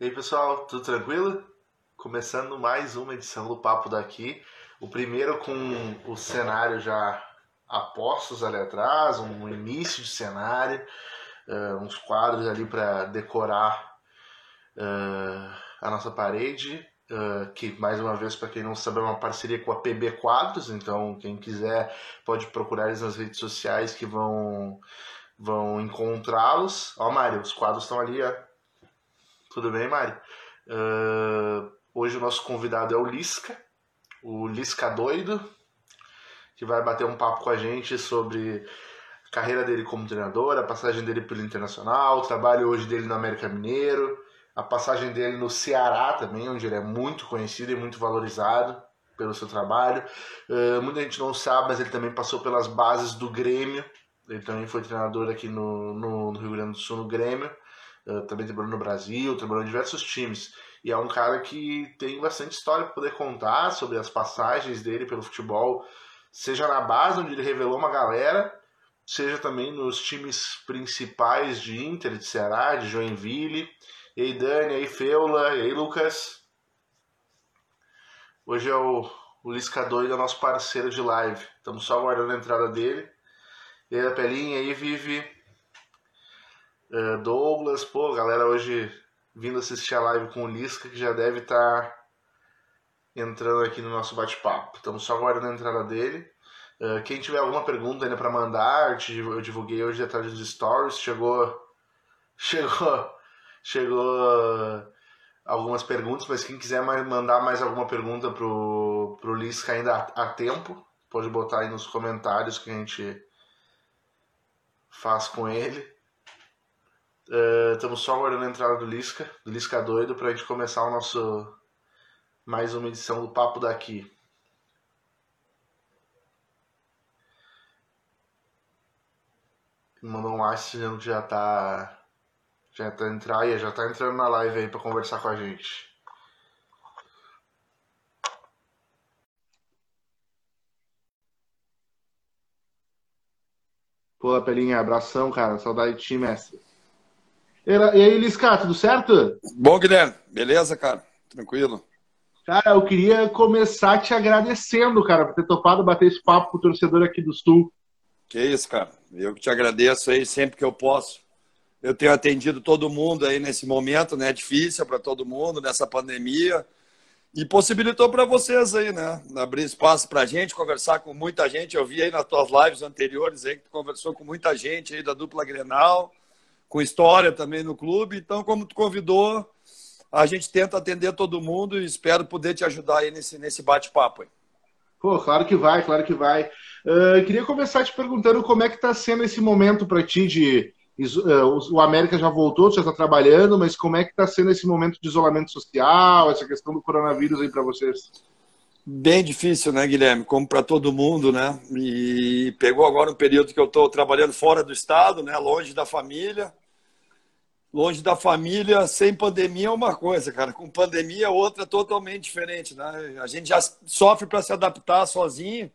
E aí, pessoal, tudo tranquilo? Começando mais uma edição do Papo daqui. O primeiro com o cenário já apostos ali atrás, um início de cenário, uh, uns quadros ali para decorar uh, a nossa parede. Uh, que mais uma vez, para quem não sabe, é uma parceria com a PB Quadros, então quem quiser pode procurar eles nas redes sociais que vão, vão encontrá-los. Ó, Mário, os quadros estão ali, ó. Tudo bem, Mário? Uh, hoje o nosso convidado é o Lisca, o Lisca Doido, que vai bater um papo com a gente sobre a carreira dele como treinador, a passagem dele pelo Internacional, o trabalho hoje dele no América Mineiro, a passagem dele no Ceará também, onde ele é muito conhecido e muito valorizado pelo seu trabalho. Uh, muita gente não sabe, mas ele também passou pelas bases do Grêmio. Ele também foi treinador aqui no, no, no Rio Grande do Sul, no Grêmio. Uh, também trabalhou no Brasil, trabalhou em diversos times. E é um cara que tem bastante história para poder contar sobre as passagens dele pelo futebol, seja na base, onde ele revelou uma galera, seja também nos times principais de Inter, de Ceará, de Joinville. E aí, Dani, e aí, Feula, e aí, Lucas. Hoje é o, o Lisca Doido, é nosso parceiro de live. Estamos só aguardando a entrada dele. E aí, Pelinha, aí, Vive. Uh, Douglas, pô, galera hoje vindo assistir a live com o Lisca, que já deve estar tá entrando aqui no nosso bate-papo. Estamos só aguardando a entrada dele. Uh, quem tiver alguma pergunta ainda para mandar, eu divulguei hoje atrás dos stories, chegou chegou chegou algumas perguntas, mas quem quiser mandar mais alguma pergunta pro, pro Lisca ainda há tempo, pode botar aí nos comentários que a gente faz com ele. Estamos só aguardando a entrada do Lisca, do Lisca doido, para a gente começar o nosso mais uma edição do Papo daqui. Mandou um like dizendo que já tá já tá entrando, já tá entrando na live aí para conversar com a gente. Pô, Pelinha, abração, cara. Saudade de ti, mestre. E aí, Lisca, tudo certo? Bom, Guilherme. Beleza, cara? Tranquilo. Cara, eu queria começar te agradecendo, cara, por ter topado bater esse papo com o torcedor aqui do Sul. Que isso, cara. Eu que te agradeço aí sempre que eu posso eu tenho atendido todo mundo aí nesse momento, né? Difícil para todo mundo nessa pandemia. E possibilitou para vocês aí, né? Abrir espaço para a gente, conversar com muita gente. Eu vi aí nas tuas lives anteriores aí que tu conversou com muita gente aí da dupla Grenal, com história também no clube. Então, como tu convidou, a gente tenta atender todo mundo e espero poder te ajudar aí nesse, nesse bate-papo. Pô, claro que vai, claro que vai. Uh, queria começar te perguntando como é que está sendo esse momento para ti de é, o América já voltou, já está trabalhando, mas como é que está sendo esse momento de isolamento social, essa questão do coronavírus aí para vocês? Bem difícil, né, Guilherme? Como para todo mundo, né? E pegou agora um período que eu estou trabalhando fora do estado, né? Longe da família. Longe da família, sem pandemia é uma coisa, cara. Com pandemia, é outra totalmente diferente, né? A gente já sofre para se adaptar sozinho,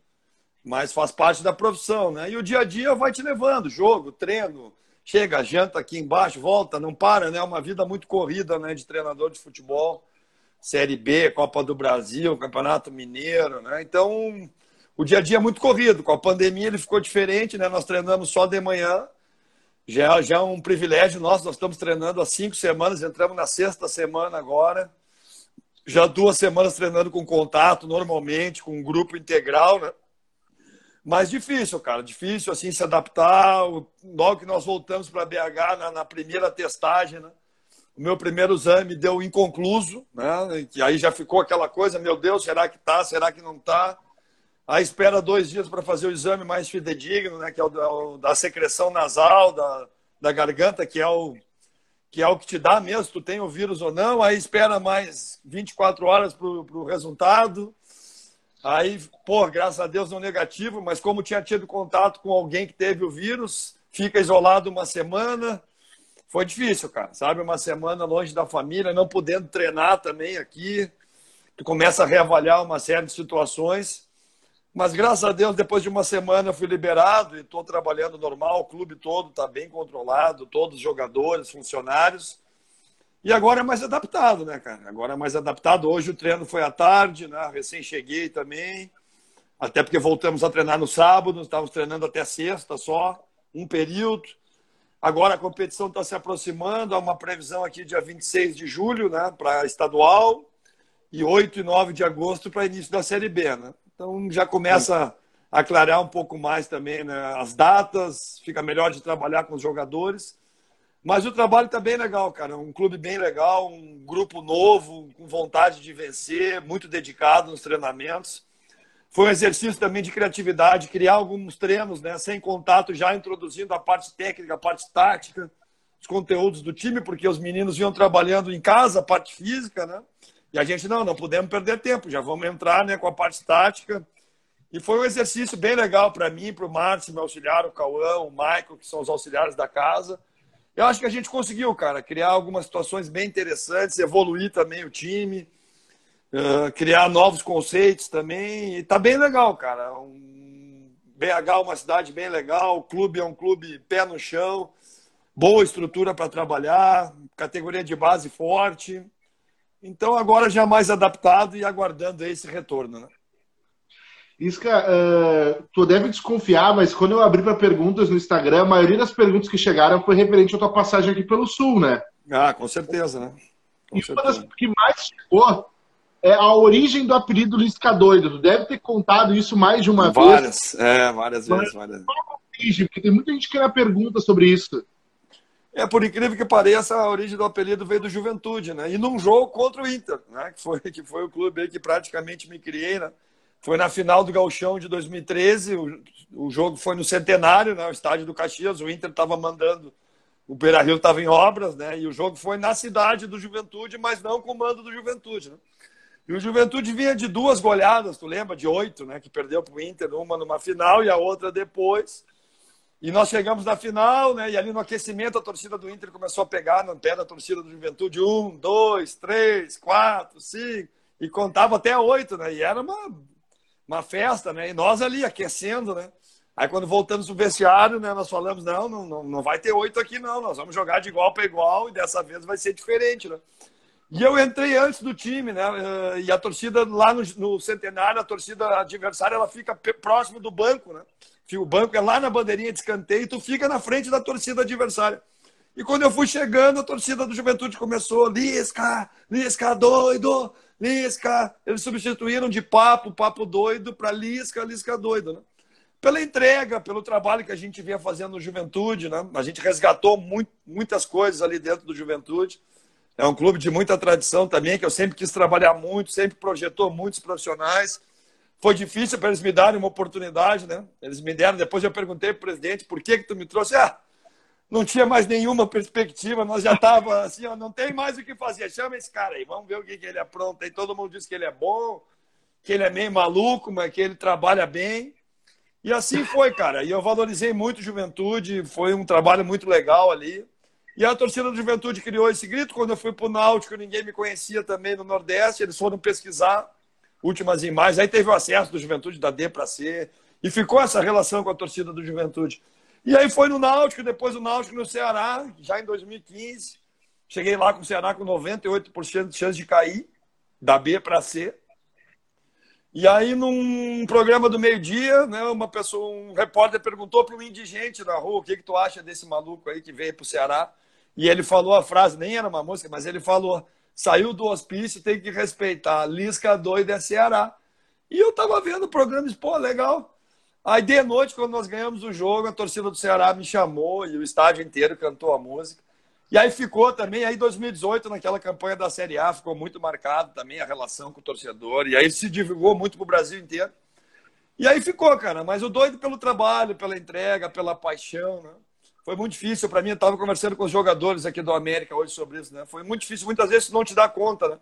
mas faz parte da profissão, né? E o dia a dia vai te levando, jogo, treino, chega, janta aqui embaixo, volta, não para, né? É uma vida muito corrida, né? De treinador de futebol, Série B, Copa do Brasil, Campeonato Mineiro, né? Então, o dia a dia é muito corrido. Com a pandemia ele ficou diferente, né? Nós treinamos só de manhã. Já, já é um privilégio nosso, nós estamos treinando há cinco semanas, entramos na sexta semana agora. Já duas semanas treinando com contato, normalmente, com um grupo integral, né? Mas difícil, cara, difícil assim se adaptar. Logo que nós voltamos para BH na, na, primeira testagem, né? O meu primeiro exame deu inconcluso, né? E aí já ficou aquela coisa, meu Deus, será que tá? Será que não tá? Aí espera dois dias para fazer o exame mais fidedigno, né? Que é o, é o da secreção nasal, da, da garganta, que é o que é o que te dá mesmo, tu tem o vírus ou não. Aí espera mais 24 horas para o resultado. Aí, pô, graças a Deus não negativo, mas como tinha tido contato com alguém que teve o vírus, fica isolado uma semana. Foi difícil, cara, sabe? Uma semana longe da família, não podendo treinar também aqui. Tu começa a reavaliar uma série de situações. Mas graças a Deus, depois de uma semana eu fui liberado e estou trabalhando normal. O clube todo está bem controlado, todos os jogadores, funcionários. E agora é mais adaptado, né, cara? Agora é mais adaptado. Hoje o treino foi à tarde, né? Recém cheguei também. Até porque voltamos a treinar no sábado, estávamos treinando até sexta só, um período. Agora a competição está se aproximando, há uma previsão aqui dia 26 de julho, né, para estadual, e 8 e 9 de agosto para início da Série B, né? Então já começa a aclarar um pouco mais também né, as datas, fica melhor de trabalhar com os jogadores. Mas o trabalho está bem legal, cara. Um clube bem legal, um grupo novo, com vontade de vencer, muito dedicado nos treinamentos. Foi um exercício também de criatividade, criar alguns treinos, né, sem contato, já introduzindo a parte técnica, a parte tática, os conteúdos do time, porque os meninos vinham trabalhando em casa, a parte física, né? E a gente, não, não podemos perder tempo, já vamos entrar né, com a parte tática. E foi um exercício bem legal para mim, para o Márcio, meu auxiliar, o Cauã, o Michael, que são os auxiliares da casa eu acho que a gente conseguiu, cara, criar algumas situações bem interessantes, evoluir também o time, uh, criar novos conceitos também. E tá bem legal, cara. Um... BH é uma cidade bem legal, o clube é um clube pé no chão, boa estrutura para trabalhar, categoria de base forte. Então agora já mais adaptado e aguardando esse retorno, né? Isca, uh, tu deve desconfiar, mas quando eu abri para perguntas no Instagram, a maioria das perguntas que chegaram foi referente à tua passagem aqui pelo Sul, né? Ah, com certeza, né? Com e certeza. uma das que mais chegou é a origem do apelido Lisca Doido. Tu deve ter contado isso mais de uma várias, vez. É, várias vezes. Várias. Qual a origem? Porque tem muita gente que me pergunta sobre isso. É, por incrível que pareça, a origem do apelido veio do Juventude, né? E num jogo contra o Inter, né? Que foi, que foi o clube que praticamente me criei, né? Foi na final do Gauchão de 2013. O, o jogo foi no Centenário, né, o estádio do Caxias. O Inter estava mandando, o Beira Rio estava em obras, né? E o jogo foi na cidade do Juventude, mas não com o mando do Juventude. Né? E o Juventude vinha de duas goleadas, tu lembra? De oito, né? Que perdeu para o Inter, uma numa final e a outra depois. E nós chegamos na final, né? E ali no aquecimento a torcida do Inter começou a pegar no pé da torcida do Juventude. Um, dois, três, quatro, cinco. E contava até oito, né? E era uma uma festa, né? E nós ali aquecendo, né? Aí quando voltamos pro vestiário, né, nós falamos, não, não, não vai ter oito aqui não, nós vamos jogar de igual para igual e dessa vez vai ser diferente, né? E eu entrei antes do time, né? Eh, e a torcida lá no, no centenário, a torcida adversária, ela fica próximo do banco, né? O banco é lá na bandeirinha de escanteio tu fica na frente da torcida adversária. E quando eu fui chegando, a torcida do Juventude começou, Lisca, Lisca, doido, Lisca. Eles substituíram de papo, papo doido, para Lisca, Lisca doido, né? Pela entrega, pelo trabalho que a gente vinha fazendo no Juventude, né? A gente resgatou muito, muitas coisas ali dentro do Juventude. É um clube de muita tradição também, que eu sempre quis trabalhar muito, sempre projetou muitos profissionais. Foi difícil para eles me darem uma oportunidade, né? Eles me deram, depois eu perguntei para o presidente, por que que tu me trouxe? Ah, não tinha mais nenhuma perspectiva, nós já estava assim, ó, não tem mais o que fazer, chama esse cara aí, vamos ver o que, que ele apronta. E todo mundo diz que ele é bom, que ele é meio maluco, mas que ele trabalha bem. E assim foi, cara. E eu valorizei muito Juventude, foi um trabalho muito legal ali. E a torcida do Juventude criou esse grito. Quando eu fui para o Náutico, ninguém me conhecia também no Nordeste. Eles foram pesquisar últimas imagens. Aí teve o acesso do Juventude da D para C. E ficou essa relação com a torcida do Juventude. E aí foi no Náutico, depois o Náutico no Ceará, já em 2015. Cheguei lá com o Ceará com 98% de chance de cair, da B para C. E aí, num programa do meio-dia, né, uma pessoa, um repórter perguntou para um indigente na rua o que, que tu acha desse maluco aí que veio para o Ceará. E ele falou a frase, nem era uma música, mas ele falou: saiu do hospício, tem que respeitar. Lisca doida é Ceará. E eu tava vendo o programa e disse, pô, legal. Aí de noite, quando nós ganhamos o jogo, a torcida do Ceará me chamou e o estádio inteiro cantou a música. E aí ficou também, aí 2018, naquela campanha da Série A, ficou muito marcado também a relação com o torcedor. E aí se divulgou muito para o Brasil inteiro. E aí ficou, cara. Mas o doido pelo trabalho, pela entrega, pela paixão, né? Foi muito difícil para mim. Eu estava conversando com os jogadores aqui do América hoje sobre isso, né? Foi muito difícil. Muitas vezes não te dá conta, né?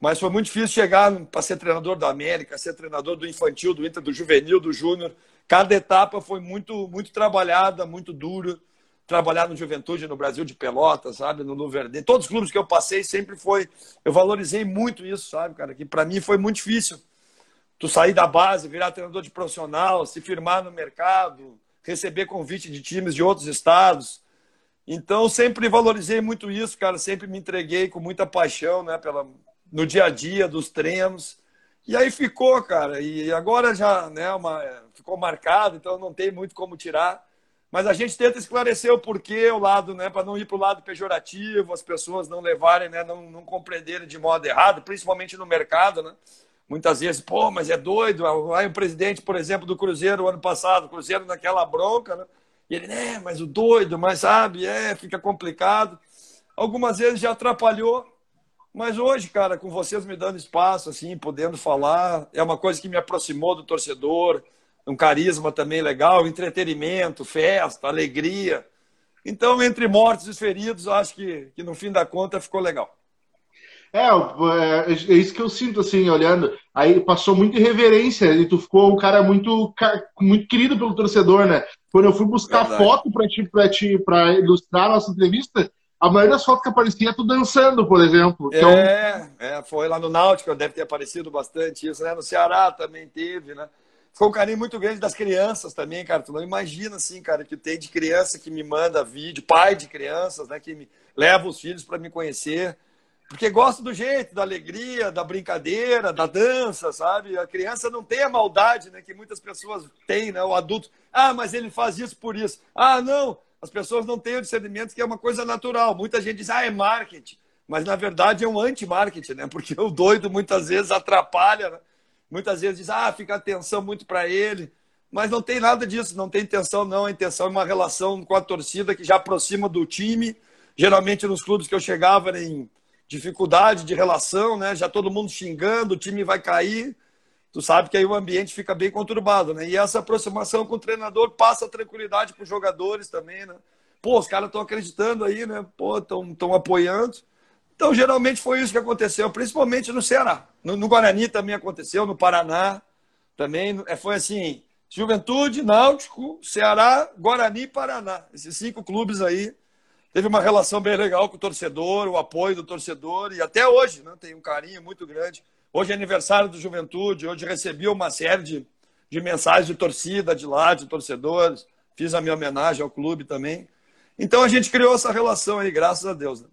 Mas foi muito difícil chegar para ser treinador da América, ser treinador do infantil, do Inter, do juvenil, do júnior. Cada etapa foi muito, muito trabalhada, muito dura. Trabalhar no Juventude, no Brasil de Pelotas, sabe? No Luverdense. Todos os clubes que eu passei sempre foi. Eu valorizei muito isso, sabe, cara? Que para mim foi muito difícil. Tu sair da base, virar treinador de profissional, se firmar no mercado, receber convite de times de outros estados Então, sempre valorizei muito isso, cara. Sempre me entreguei com muita paixão, né? Pela, no dia a dia, dos treinos. E aí ficou, cara. E agora já né, uma, ficou marcado, então não tem muito como tirar. Mas a gente tenta esclarecer o porquê, o lado, né? Para não ir para o lado pejorativo, as pessoas não levarem, né? Não, não compreenderem de modo errado, principalmente no mercado, né? Muitas vezes, pô, mas é doido. Aí o presidente, por exemplo, do Cruzeiro, ano passado, o Cruzeiro naquela bronca, né? E ele, né, mas o doido, mas sabe, é, fica complicado. Algumas vezes já atrapalhou, mas hoje, cara, com vocês me dando espaço, assim, podendo falar, é uma coisa que me aproximou do torcedor, um carisma também legal, entretenimento, festa, alegria. Então, entre mortos e feridos, acho que, que no fim da conta ficou legal. É, é, é isso que eu sinto, assim, olhando. Aí passou muita irreverência e tu ficou um cara muito, muito querido pelo torcedor, né? Quando eu fui buscar Verdade. foto para te, pra te, pra ilustrar a nossa entrevista, a maioria das fotos que aparecia é tu dançando, por exemplo. Então... É, é, foi lá no Náutico, deve ter aparecido bastante isso, né? No Ceará também teve, né? Foi um carinho muito grande das crianças também, cara. Tu não imagina, assim, cara, que tem de criança que me manda vídeo, pai de crianças, né? Que me leva os filhos para me conhecer. Porque gosta do jeito, da alegria, da brincadeira, da dança, sabe? A criança não tem a maldade, né? Que muitas pessoas têm, né? O adulto, ah, mas ele faz isso por isso. Ah, não, as pessoas não têm o discernimento que é uma coisa natural. Muita gente diz, ah, é marketing. Mas, na verdade, é um anti-marketing, né? Porque o doido, muitas vezes, atrapalha, né? Muitas vezes diz, ah, fica atenção muito para ele. Mas não tem nada disso, não tem intenção, não. A intenção é uma relação com a torcida que já aproxima do time. Geralmente, nos clubes que eu chegava, em dificuldade de relação, né? Já todo mundo xingando, o time vai cair. Tu sabe que aí o ambiente fica bem conturbado, né? E essa aproximação com o treinador passa tranquilidade para os jogadores também, né? Pô, os caras estão acreditando aí, né? Pô, estão apoiando. Então, geralmente foi isso que aconteceu, principalmente no Ceará. No, no Guarani também aconteceu, no Paraná também. É, foi assim: Juventude, Náutico, Ceará, Guarani e Paraná. Esses cinco clubes aí teve uma relação bem legal com o torcedor, o apoio do torcedor, e até hoje né, tem um carinho muito grande. Hoje é aniversário do Juventude, hoje recebi uma série de, de mensagens de torcida de lá, de torcedores, fiz a minha homenagem ao clube também. Então a gente criou essa relação aí, graças a Deus. Né?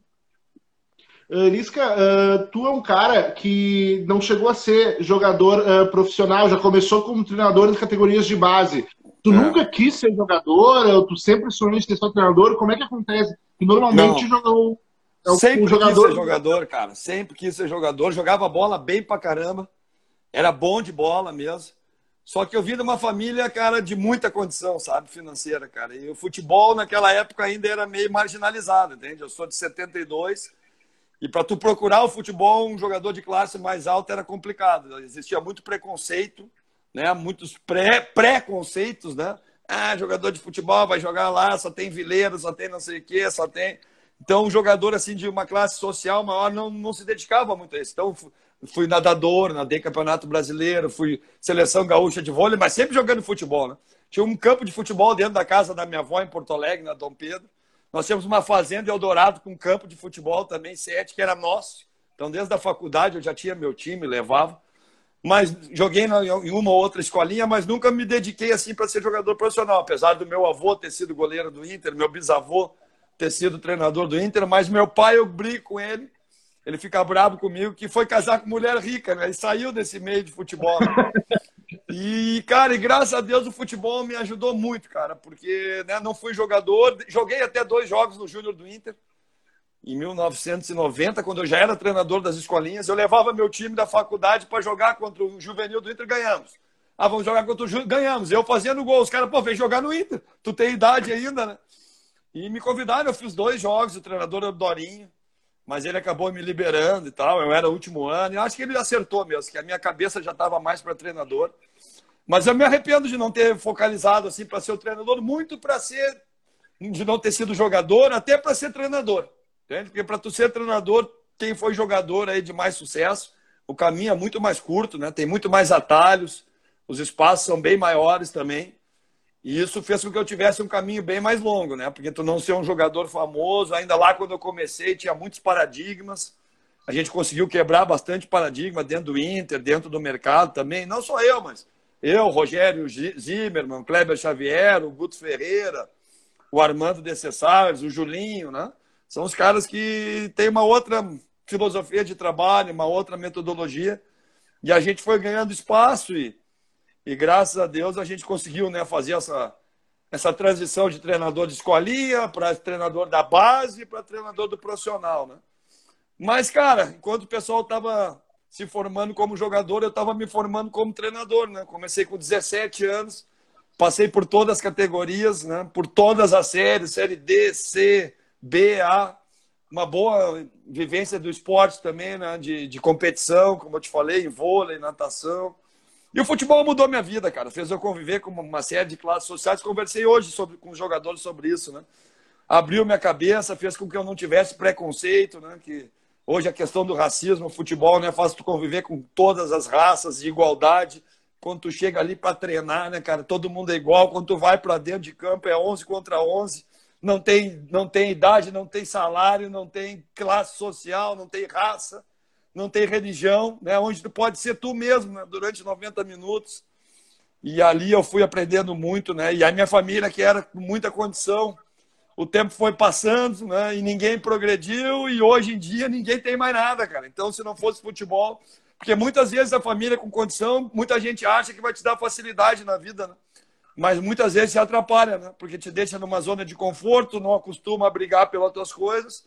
Uh, Lisca, uh, tu é um cara que não chegou a ser jogador uh, profissional, já começou como treinador de categorias de base. Tu é. nunca quis ser jogador, tu sempre sonhou em ser só treinador? Como é que acontece? Que normalmente jogou. É sempre um jogador... quis ser jogador, cara. Sempre quis ser jogador. Jogava bola bem pra caramba. Era bom de bola mesmo. Só que eu vim de uma família, cara, de muita condição, sabe, financeira, cara. E o futebol naquela época ainda era meio marginalizado, entende? Eu sou de 72 e para tu procurar o futebol, um jogador de classe mais alta era complicado. Existia muito preconceito, né? Muitos pré preconceitos, né? Ah, jogador de futebol vai jogar lá, só tem vileiro, só tem não sei o quê, só tem. Então, um jogador assim de uma classe social maior não, não se dedicava muito a isso. Então, fui nadador, nadei campeonato brasileiro, fui seleção gaúcha de vôlei, mas sempre jogando futebol, né? Tinha um campo de futebol dentro da casa da minha avó em Porto Alegre, na Dom Pedro. Nós tínhamos uma fazenda em Eldorado com um campo de futebol também, sete, que era nosso. Então, desde a faculdade eu já tinha meu time, levava. Mas joguei em uma ou outra escolinha, mas nunca me dediquei assim para ser jogador profissional. Apesar do meu avô ter sido goleiro do Inter, meu bisavô ter sido treinador do Inter, mas meu pai, eu brigo com ele. Ele fica bravo comigo que foi casar com mulher rica, né? Ele saiu desse meio de futebol. Né? E, cara, e graças a Deus o futebol me ajudou muito, cara, porque né, não fui jogador, joguei até dois jogos no Júnior do Inter. Em 1990, quando eu já era treinador das escolinhas, eu levava meu time da faculdade para jogar contra o juvenil do Inter, ganhamos. Ah, vamos jogar contra o Júnior, ganhamos. Eu fazendo gol, os caras, pô, vem jogar no Inter. Tu tem idade ainda, né? E me convidaram, eu fiz dois jogos, o treinador era o Dorinho, mas ele acabou me liberando e tal. Eu era o último ano, e acho que ele acertou mesmo, que a minha cabeça já estava mais para treinador. Mas eu me arrependo de não ter focalizado assim para ser o treinador, muito para ser, de não ter sido jogador, até para ser treinador. Entende? Porque para tu ser treinador, quem foi jogador aí de mais sucesso, o caminho é muito mais curto, né? Tem muito mais atalhos, os espaços são bem maiores também. E isso fez com que eu tivesse um caminho bem mais longo, né? Porque tu não ser um jogador famoso, ainda lá quando eu comecei tinha muitos paradigmas. A gente conseguiu quebrar bastante paradigma dentro do Inter, dentro do mercado também. Não só eu, mas eu, Rogério Zimmermann, Kleber Xavier, o Guto Ferreira, o Armando Decessares, o Julinho, né? São os caras que têm uma outra filosofia de trabalho, uma outra metodologia. E a gente foi ganhando espaço e, e graças a Deus a gente conseguiu né, fazer essa, essa transição de treinador de escolinha para treinador da base para treinador do profissional. Né? Mas, cara, enquanto o pessoal estava se formando como jogador, eu estava me formando como treinador. Né? Comecei com 17 anos, passei por todas as categorias, né? por todas as séries, série D, C, B, A. Uma boa vivência do esporte também, né? de, de competição, como eu te falei, em vôlei, natação. E o futebol mudou minha vida, cara. Fez eu conviver com uma série de classes sociais. Conversei hoje sobre, com jogadores sobre isso, né? Abriu minha cabeça, fez com que eu não tivesse preconceito, né? Que hoje a questão do racismo, o futebol, né? Faz tu conviver com todas as raças de igualdade. Quando tu chega ali para treinar, né, cara? Todo mundo é igual. Quando tu vai para dentro de campo é 11 contra 11. Não tem, não tem idade, não tem salário, não tem classe social, não tem raça não tem religião, né? onde tu pode ser tu mesmo né? durante 90 minutos. E ali eu fui aprendendo muito, né? E a minha família, que era com muita condição, o tempo foi passando, né? E ninguém progrediu, e hoje em dia ninguém tem mais nada, cara. Então, se não fosse futebol, porque muitas vezes a família com condição, muita gente acha que vai te dar facilidade na vida, né? Mas muitas vezes se atrapalha, né? Porque te deixa numa zona de conforto, não acostuma a brigar pelas tuas coisas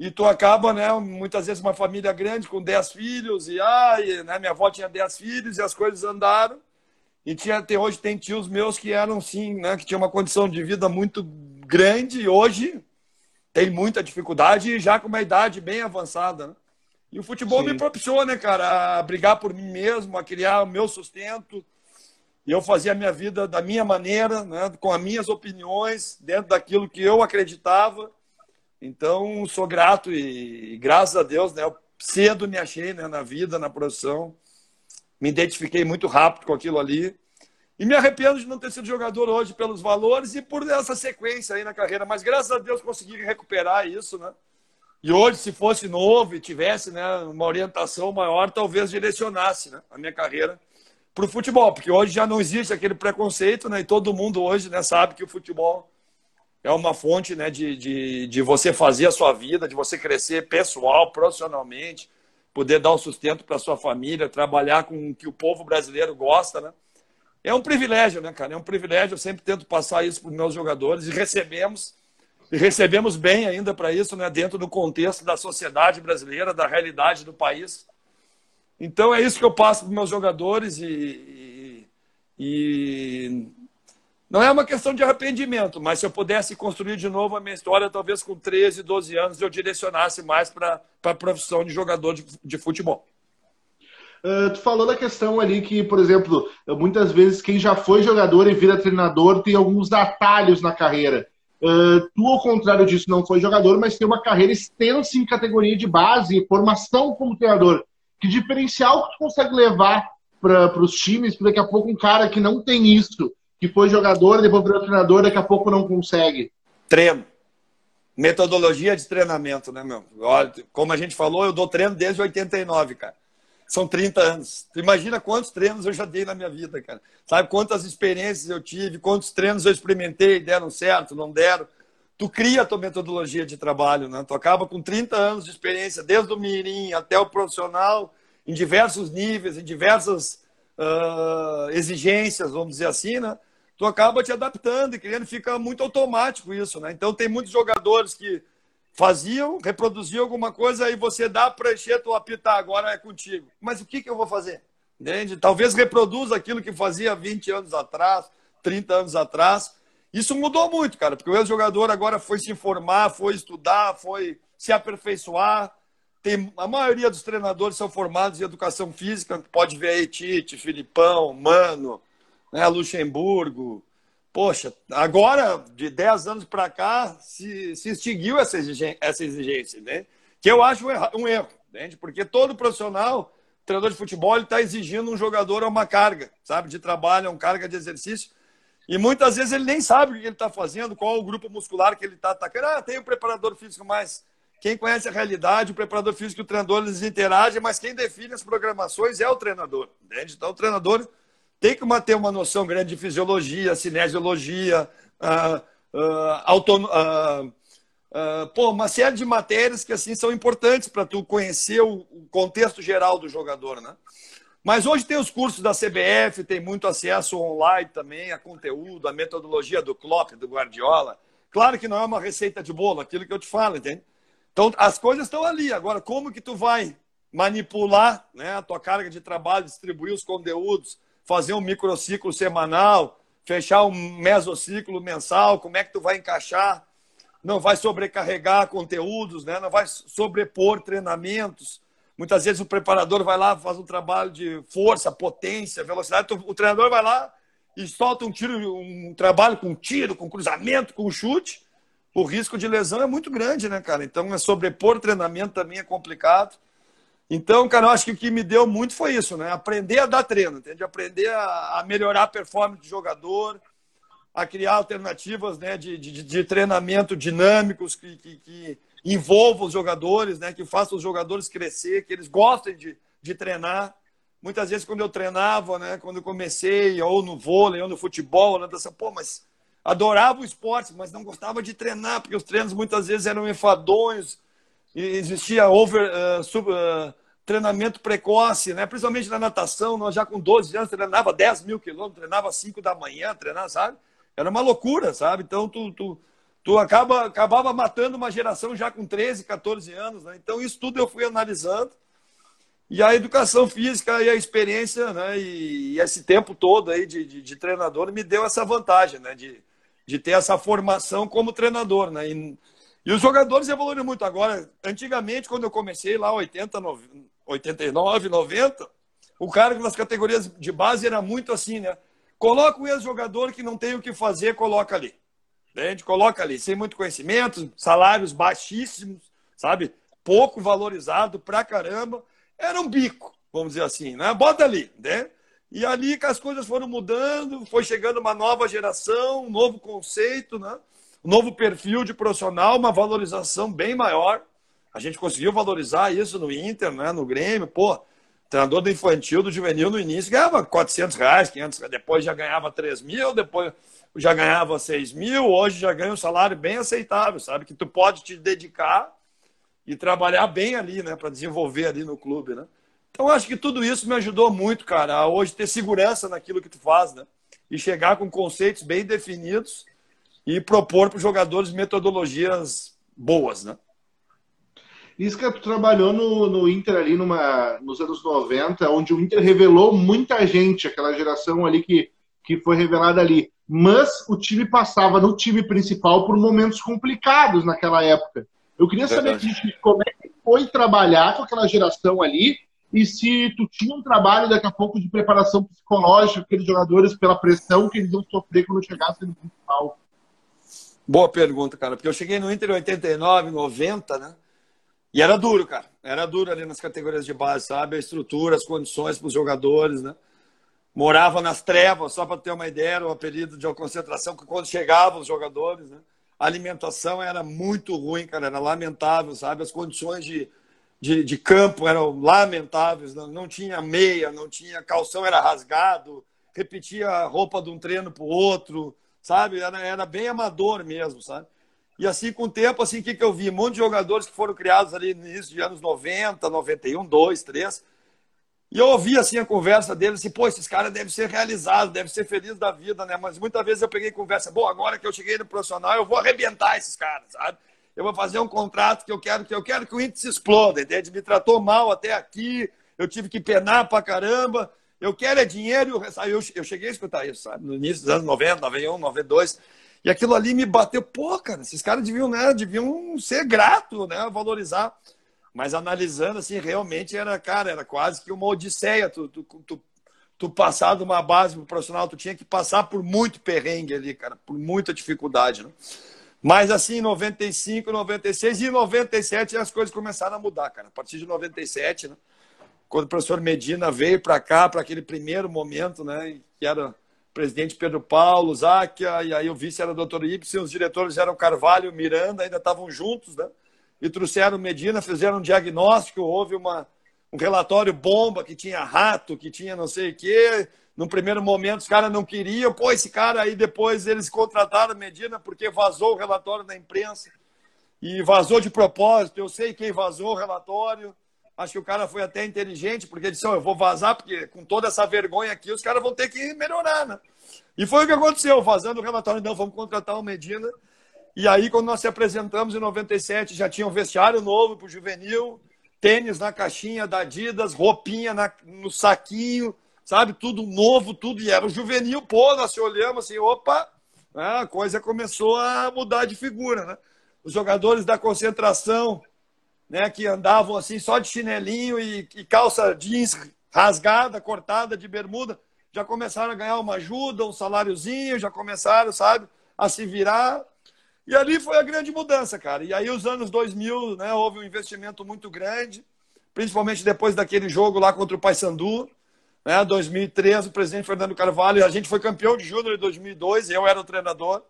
e tu acaba, né, muitas vezes uma família grande com 10 filhos, e ai, né, minha avó tinha 10 filhos e as coisas andaram. E tinha, até hoje tem tios meus que eram sim, né, que tinham uma condição de vida muito grande e hoje tem muita dificuldade e já com uma idade bem avançada. Né? E o futebol sim. me propiciou, né, cara, a brigar por mim mesmo, a criar o meu sustento. E eu fazia a minha vida da minha maneira, né, com as minhas opiniões, dentro daquilo que eu acreditava então, sou grato e, e, graças a Deus, né, eu cedo me achei né, na vida, na profissão. Me identifiquei muito rápido com aquilo ali. E me arrependo de não ter sido jogador hoje pelos valores e por essa sequência aí na carreira. Mas graças a Deus consegui recuperar isso, né? E hoje, se fosse novo e tivesse né, uma orientação maior, talvez direcionasse né, a minha carreira para o futebol. Porque hoje já não existe aquele preconceito, né? E todo mundo hoje né, sabe que o futebol é uma fonte né, de, de, de você fazer a sua vida, de você crescer pessoal, profissionalmente, poder dar um sustento para sua família, trabalhar com o que o povo brasileiro gosta, né? É um privilégio, né, cara? É um privilégio. Eu sempre tento passar isso para os meus jogadores e recebemos e recebemos bem ainda para isso, né? Dentro do contexto da sociedade brasileira, da realidade do país. Então é isso que eu passo para os meus jogadores e, e, e não é uma questão de arrependimento, mas se eu pudesse construir de novo a minha história, talvez com 13, 12 anos, eu direcionasse mais para a profissão de jogador de, de futebol. Uh, tu falou da questão ali que, por exemplo, muitas vezes quem já foi jogador e vira treinador tem alguns atalhos na carreira. Uh, tu, ao contrário disso, não foi jogador, mas tem uma carreira extensa em categoria de base, formação como treinador. Que diferencial que tu consegue levar para os times, para daqui a pouco um cara que não tem isso, que foi jogador, depois virou treinador, daqui a pouco não consegue? Treino. Metodologia de treinamento, né, meu? Olha, como a gente falou, eu dou treino desde 89, cara. São 30 anos. Tu imagina quantos treinos eu já dei na minha vida, cara. Sabe quantas experiências eu tive, quantos treinos eu experimentei, deram certo, não deram. Tu cria a tua metodologia de trabalho, né? Tu acaba com 30 anos de experiência, desde o mirim até o profissional, em diversos níveis, em diversas uh, exigências, vamos dizer assim, né? tu acaba te adaptando e querendo fica muito automático isso, né? Então tem muitos jogadores que faziam, reproduziam alguma coisa aí você dá para encher, tu apitar, agora é contigo. Mas o que, que eu vou fazer? Entende? Talvez reproduza aquilo que fazia 20 anos atrás, 30 anos atrás. Isso mudou muito, cara, porque o ex-jogador agora foi se informar, foi estudar, foi se aperfeiçoar. Tem, a maioria dos treinadores são formados em educação física, pode ver aí Tite, Filipão, Mano, né, Luxemburgo. Poxa, agora, de 10 anos para cá, se, se extinguiu essa exigência, essa exigência né? que eu acho um erro, entende? porque todo profissional, treinador de futebol, está exigindo um jogador uma carga, sabe, de trabalho, uma carga de exercício, e muitas vezes ele nem sabe o que ele está fazendo, qual o grupo muscular que ele está atacando. Ah, tem o preparador físico, mas quem conhece a realidade, o preparador físico e o treinador, eles interagem, mas quem define as programações é o treinador, entende? Então, o treinador tem que ter uma noção grande de fisiologia, cinesiologia, uh, auton... uh, uh, pô, uma série de matérias que assim são importantes para tu conhecer o, contexto geral do jogador, né? Mas hoje tem os cursos da CBF, tem muito acesso online também a conteúdo, a metodologia do Klopp, do Guardiola. Claro que não é uma receita de bolo, aquilo que eu te falo, entende? Então, as coisas estão ali. Agora, como que tu vai manipular né, a tua carga de trabalho, distribuir os conteúdos, fazer um microciclo semanal, fechar um mesociclo mensal, como é que tu vai encaixar? Não vai sobrecarregar conteúdos, né? não vai sobrepor treinamentos. Muitas vezes o preparador vai lá, faz um trabalho de força, potência, velocidade. O treinador vai lá e solta um tiro, um trabalho com tiro, com cruzamento, com chute. O risco de lesão é muito grande, né, cara? Então, é sobrepor treinamento também é complicado. Então, cara, eu acho que o que me deu muito foi isso, né? Aprender a dar treino, entende? Aprender a, melhorar a performance do jogador, a criar alternativas né, de, de, de treinamento dinâmicos que, que, que envolva os jogadores, né, que façam os jogadores crescer, que eles gostem de, de treinar. Muitas vezes, quando eu treinava, né, quando eu comecei, ou no vôlei, ou no futebol, ou na dança, pô, mas adorava o esporte, mas não gostava de treinar, porque os treinos muitas vezes eram enfadonhos, existia over, uh, sub, uh, treinamento precoce, né? principalmente na natação. Nós já com 12 anos treinava 10 mil quilômetros, treinava 5 da manhã, treinava, sabe? Era uma loucura, sabe? Então, tu, tu, tu acaba, acabava matando uma geração já com 13, 14 anos. Né? Então, isso tudo eu fui analisando. E a educação física e a experiência, né? E, e esse tempo todo aí de, de, de, treinador me deu essa vantagem, né? De, de ter essa formação como treinador, né? E, e os jogadores evoluíram muito. Agora, antigamente, quando eu comecei lá, 80, 89, 90, o cara nas categorias de base era muito assim, né? Coloca o ex-jogador que não tem o que fazer, coloca ali. Entende? Coloca ali, sem muito conhecimento, salários baixíssimos, sabe? Pouco valorizado pra caramba. Era um bico, vamos dizer assim, né? Bota ali, né? E ali que as coisas foram mudando, foi chegando uma nova geração, um novo conceito, né? um novo perfil de profissional, uma valorização bem maior. A gente conseguiu valorizar isso no Inter, né? no Grêmio. Pô, treinador do infantil, do juvenil, no início ganhava 400 reais, 500 reais, depois já ganhava 3 mil, depois já ganhava 6 mil, hoje já ganha um salário bem aceitável, sabe? Que tu pode te dedicar e trabalhar bem ali, né? Para desenvolver ali no clube, né? Então, acho que tudo isso me ajudou muito, cara, a hoje ter segurança naquilo que tu faz, né? E chegar com conceitos bem definidos e propor para os jogadores metodologias boas, né? Isso que tu trabalhou no, no Inter ali numa, nos anos 90, onde o Inter revelou muita gente, aquela geração ali que, que foi revelada ali. Mas o time passava no time principal por momentos complicados naquela época. Eu queria saber como é que foi trabalhar com aquela geração ali e se tu tinha um trabalho daqui a pouco de preparação psicológica aqueles jogadores pela pressão que eles iam sofrer quando chegassem no principal. Boa pergunta, cara, porque eu cheguei no Inter em 89, 90, né? E era duro, cara. Era duro ali nas categorias de base, sabe? A estrutura, as condições para os jogadores, né? Morava nas trevas, só para ter uma ideia, era o apelido de concentração que quando chegavam os jogadores, né? A alimentação era muito ruim, cara, era lamentável, sabe? As condições de, de, de campo eram lamentáveis, não, não tinha meia, não tinha calção, era rasgado, repetia a roupa de um treino para o outro, sabe? Era, era bem amador mesmo, sabe? E assim, com o tempo, assim, o que, que eu vi? Um monte de jogadores que foram criados ali no início de anos 90, 91, 2, 3. E eu ouvi, assim, a conversa deles, assim, pô, esses caras devem ser realizados, devem ser felizes da vida, né? Mas muitas vezes eu peguei conversa, bom, agora que eu cheguei no profissional, eu vou arrebentar esses caras, sabe? Eu vou fazer um contrato que eu quero que eu quero que o índice exploda, entende? Me tratou mal até aqui, eu tive que penar pra caramba, eu quero é dinheiro. Eu, eu cheguei a escutar isso, sabe? No início dos anos 90, 91, 92. E aquilo ali me bateu, pô, cara, esses caras deviam, né, deviam ser gratos, né, valorizar. Mas analisando, assim, realmente era, cara, era quase que uma odisseia. Tu, tu, tu, tu passar de uma base pro profissional, tu tinha que passar por muito perrengue ali, cara, por muita dificuldade, né? Mas assim, em 95, 96 e 97 as coisas começaram a mudar, cara. A partir de 97, né? Quando o professor Medina veio para cá, para aquele primeiro momento, né? Que era presidente Pedro Paulo, Záquia, e aí o vice era o doutor Ibsen, os diretores eram Carvalho, Miranda, ainda estavam juntos, né? E trouxeram Medina, fizeram um diagnóstico, houve uma, um relatório bomba que tinha rato, que tinha não sei o quê, No primeiro momento, os caras não queriam. Pô, esse cara aí, depois eles contrataram Medina porque vazou o relatório da imprensa. E vazou de propósito. Eu sei quem vazou o relatório. Acho que o cara foi até inteligente, porque disse: oh, eu vou vazar, porque com toda essa vergonha aqui, os caras vão ter que melhorar, né? E foi o que aconteceu, vazando o relatório, não, vamos contratar o Medina. E aí, quando nós se apresentamos em 97, já tinha um vestiário novo para o juvenil, tênis na caixinha da Adidas, roupinha na, no saquinho, sabe? Tudo novo, tudo. E era o juvenil, pô, nós se olhamos assim, opa, né? a coisa começou a mudar de figura, né? Os jogadores da concentração, né, que andavam assim só de chinelinho e, e calça jeans rasgada, cortada de bermuda, já começaram a ganhar uma ajuda, um saláriozinho, já começaram, sabe, a se virar. E ali foi a grande mudança, cara. E aí, os anos 2000, né, houve um investimento muito grande, principalmente depois daquele jogo lá contra o Paysandu. Né, 2013, o presidente Fernando Carvalho, a gente foi campeão de júnior em 2002, eu era o treinador.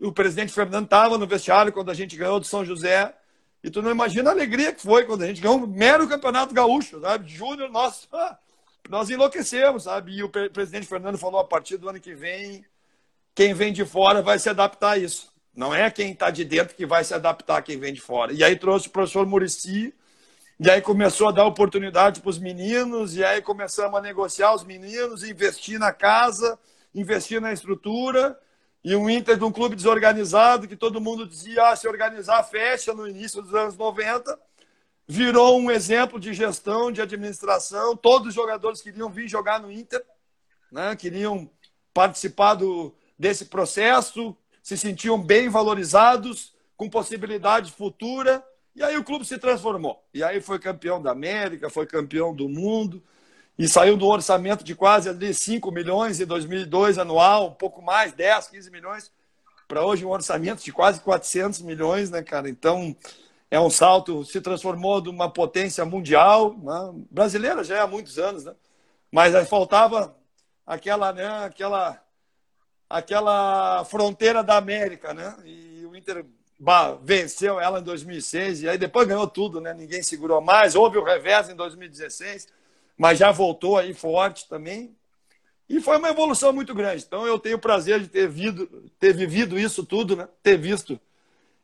O presidente Fernando estava no vestiário quando a gente ganhou do São José. E tu não imagina a alegria que foi quando a gente ganhou um mero campeonato gaúcho, sabe? Júnior, nossa, nós enlouquecemos, sabe? E o presidente Fernando falou: a partir do ano que vem, quem vem de fora vai se adaptar a isso. Não é quem está de dentro que vai se adaptar a quem vem de fora. E aí trouxe o professor Murici, e aí começou a dar oportunidade para os meninos, e aí começamos a negociar os meninos, investir na casa, investir na estrutura. E o Inter de um clube desorganizado, que todo mundo dizia, ah, se organizar, fecha no início dos anos 90 virou um exemplo de gestão, de administração. Todos os jogadores queriam vir jogar no Inter, né? queriam participar do, desse processo, se sentiam bem valorizados, com possibilidade futura. E aí o clube se transformou. E aí foi campeão da América, foi campeão do mundo. E saiu do orçamento de quase ali 5 milhões em 2002 anual, um pouco mais, 10, 15 milhões, para hoje um orçamento de quase 400 milhões, né, cara? Então, é um salto, se transformou de uma potência mundial, né? brasileira já é há muitos anos, né? mas aí faltava aquela, né, aquela, aquela fronteira da América, né? E o Inter bah, venceu ela em 2006 e aí depois ganhou tudo, né? Ninguém segurou mais. Houve o revés em 2016, mas já voltou aí forte também. E foi uma evolução muito grande. Então eu tenho o prazer de ter, vido, ter vivido isso tudo, né? Ter visto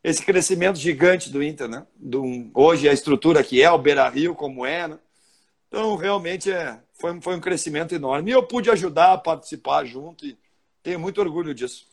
esse crescimento gigante do Inter, né? Do, hoje a estrutura que é, o Beira Rio como é, né? Então, realmente, é, foi, foi um crescimento enorme. E eu pude ajudar a participar junto e tenho muito orgulho disso.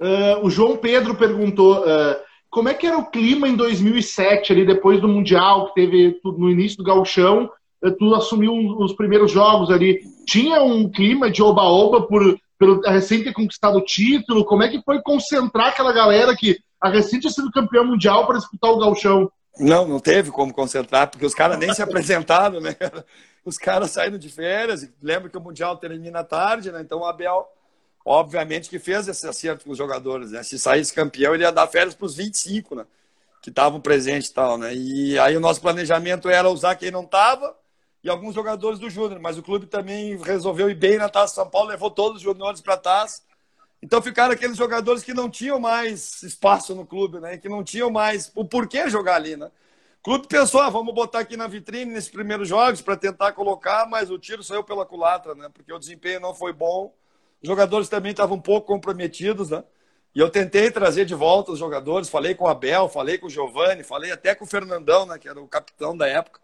Uh, o João Pedro perguntou uh, como é que era o clima em 2007, ali depois do Mundial, que teve no início do gauchão, uh, tu assumiu os primeiros jogos ali. Tinha um clima de oba-oba por pelo recém ter conquistado o título? Como é que foi concentrar aquela galera que a recém tinha sido campeão mundial para disputar o galchão? Não, não teve como concentrar, porque os caras nem se apresentaram, né? Os caras saíram de férias, lembra que o Mundial termina tarde, né? Então o Abel, obviamente, que fez esse acerto com os jogadores, né? Se saísse campeão, ele ia dar férias para os 25, né? Que estavam presentes e tal, né? E aí o nosso planejamento era usar quem não estava e alguns jogadores do Júnior, mas o clube também resolveu ir bem na Taça São Paulo, levou todos os juniores para a Taça. Então ficaram aqueles jogadores que não tinham mais espaço no clube, né? Que não tinham mais o porquê jogar ali, né? O clube pensou, ah, vamos botar aqui na vitrine nesses primeiros jogos para tentar colocar, mas o tiro saiu pela culatra, né? Porque o desempenho não foi bom. Os jogadores também estavam um pouco comprometidos, né? E eu tentei trazer de volta os jogadores, falei com o Abel, falei com o Giovani, falei até com o Fernandão, né, que era o capitão da época.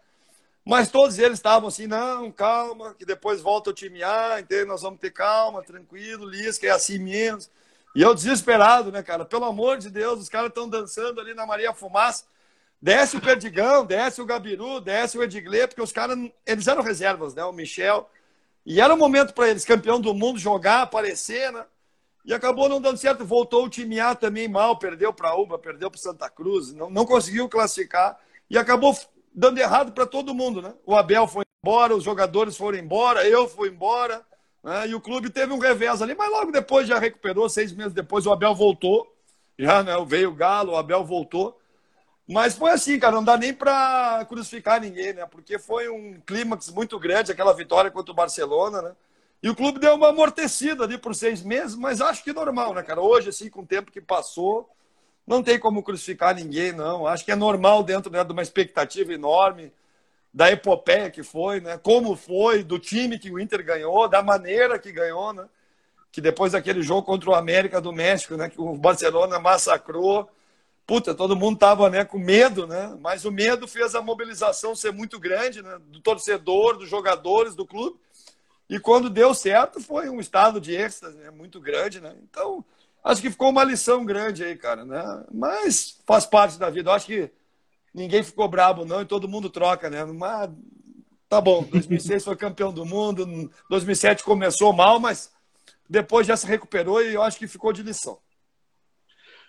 Mas todos eles estavam assim, não, calma, que depois volta o time A, entende? Nós vamos ter calma, tranquilo, Lisca, é assim mesmo. E eu desesperado, né, cara? Pelo amor de Deus, os caras estão dançando ali na Maria Fumaça. Desce o Perdigão, desce o Gabiru, desce o Edigley, porque os caras, eles eram reservas, né? O Michel. E era o momento para eles, campeão do mundo, jogar, aparecer, né? E acabou não dando certo. Voltou o time A também mal, perdeu para Uba, perdeu para Santa Cruz, não, não conseguiu classificar. E acabou dando errado para todo mundo, né? O Abel foi embora, os jogadores foram embora, eu fui embora, né? e o clube teve um revés ali, mas logo depois já recuperou, seis meses depois o Abel voltou, já né? veio o Galo, o Abel voltou. Mas foi assim, cara, não dá nem para crucificar ninguém, né? Porque foi um clímax muito grande, aquela vitória contra o Barcelona, né? E o clube deu uma amortecida ali por seis meses, mas acho que normal, né, cara? Hoje, assim, com o tempo que passou, não tem como crucificar ninguém, não. Acho que é normal dentro né, de uma expectativa enorme. da epopeia que foi, né? Como foi, do time que o Inter ganhou, da maneira que ganhou, né? Que depois daquele jogo contra o América do México, né? Que o Barcelona massacrou. Puta, todo mundo tava né, com medo, né? Mas o medo fez a mobilização ser muito grande, né? Do torcedor, dos jogadores, do clube. E quando deu certo, foi um estado de êxtase né? muito grande, né? Então, acho que ficou uma lição grande aí, cara, né? Mas faz parte da vida. Eu acho que ninguém ficou brabo, não, e todo mundo troca, né? Mas tá bom, 2006 foi campeão do mundo, 2007 começou mal, mas depois já se recuperou e eu acho que ficou de lição.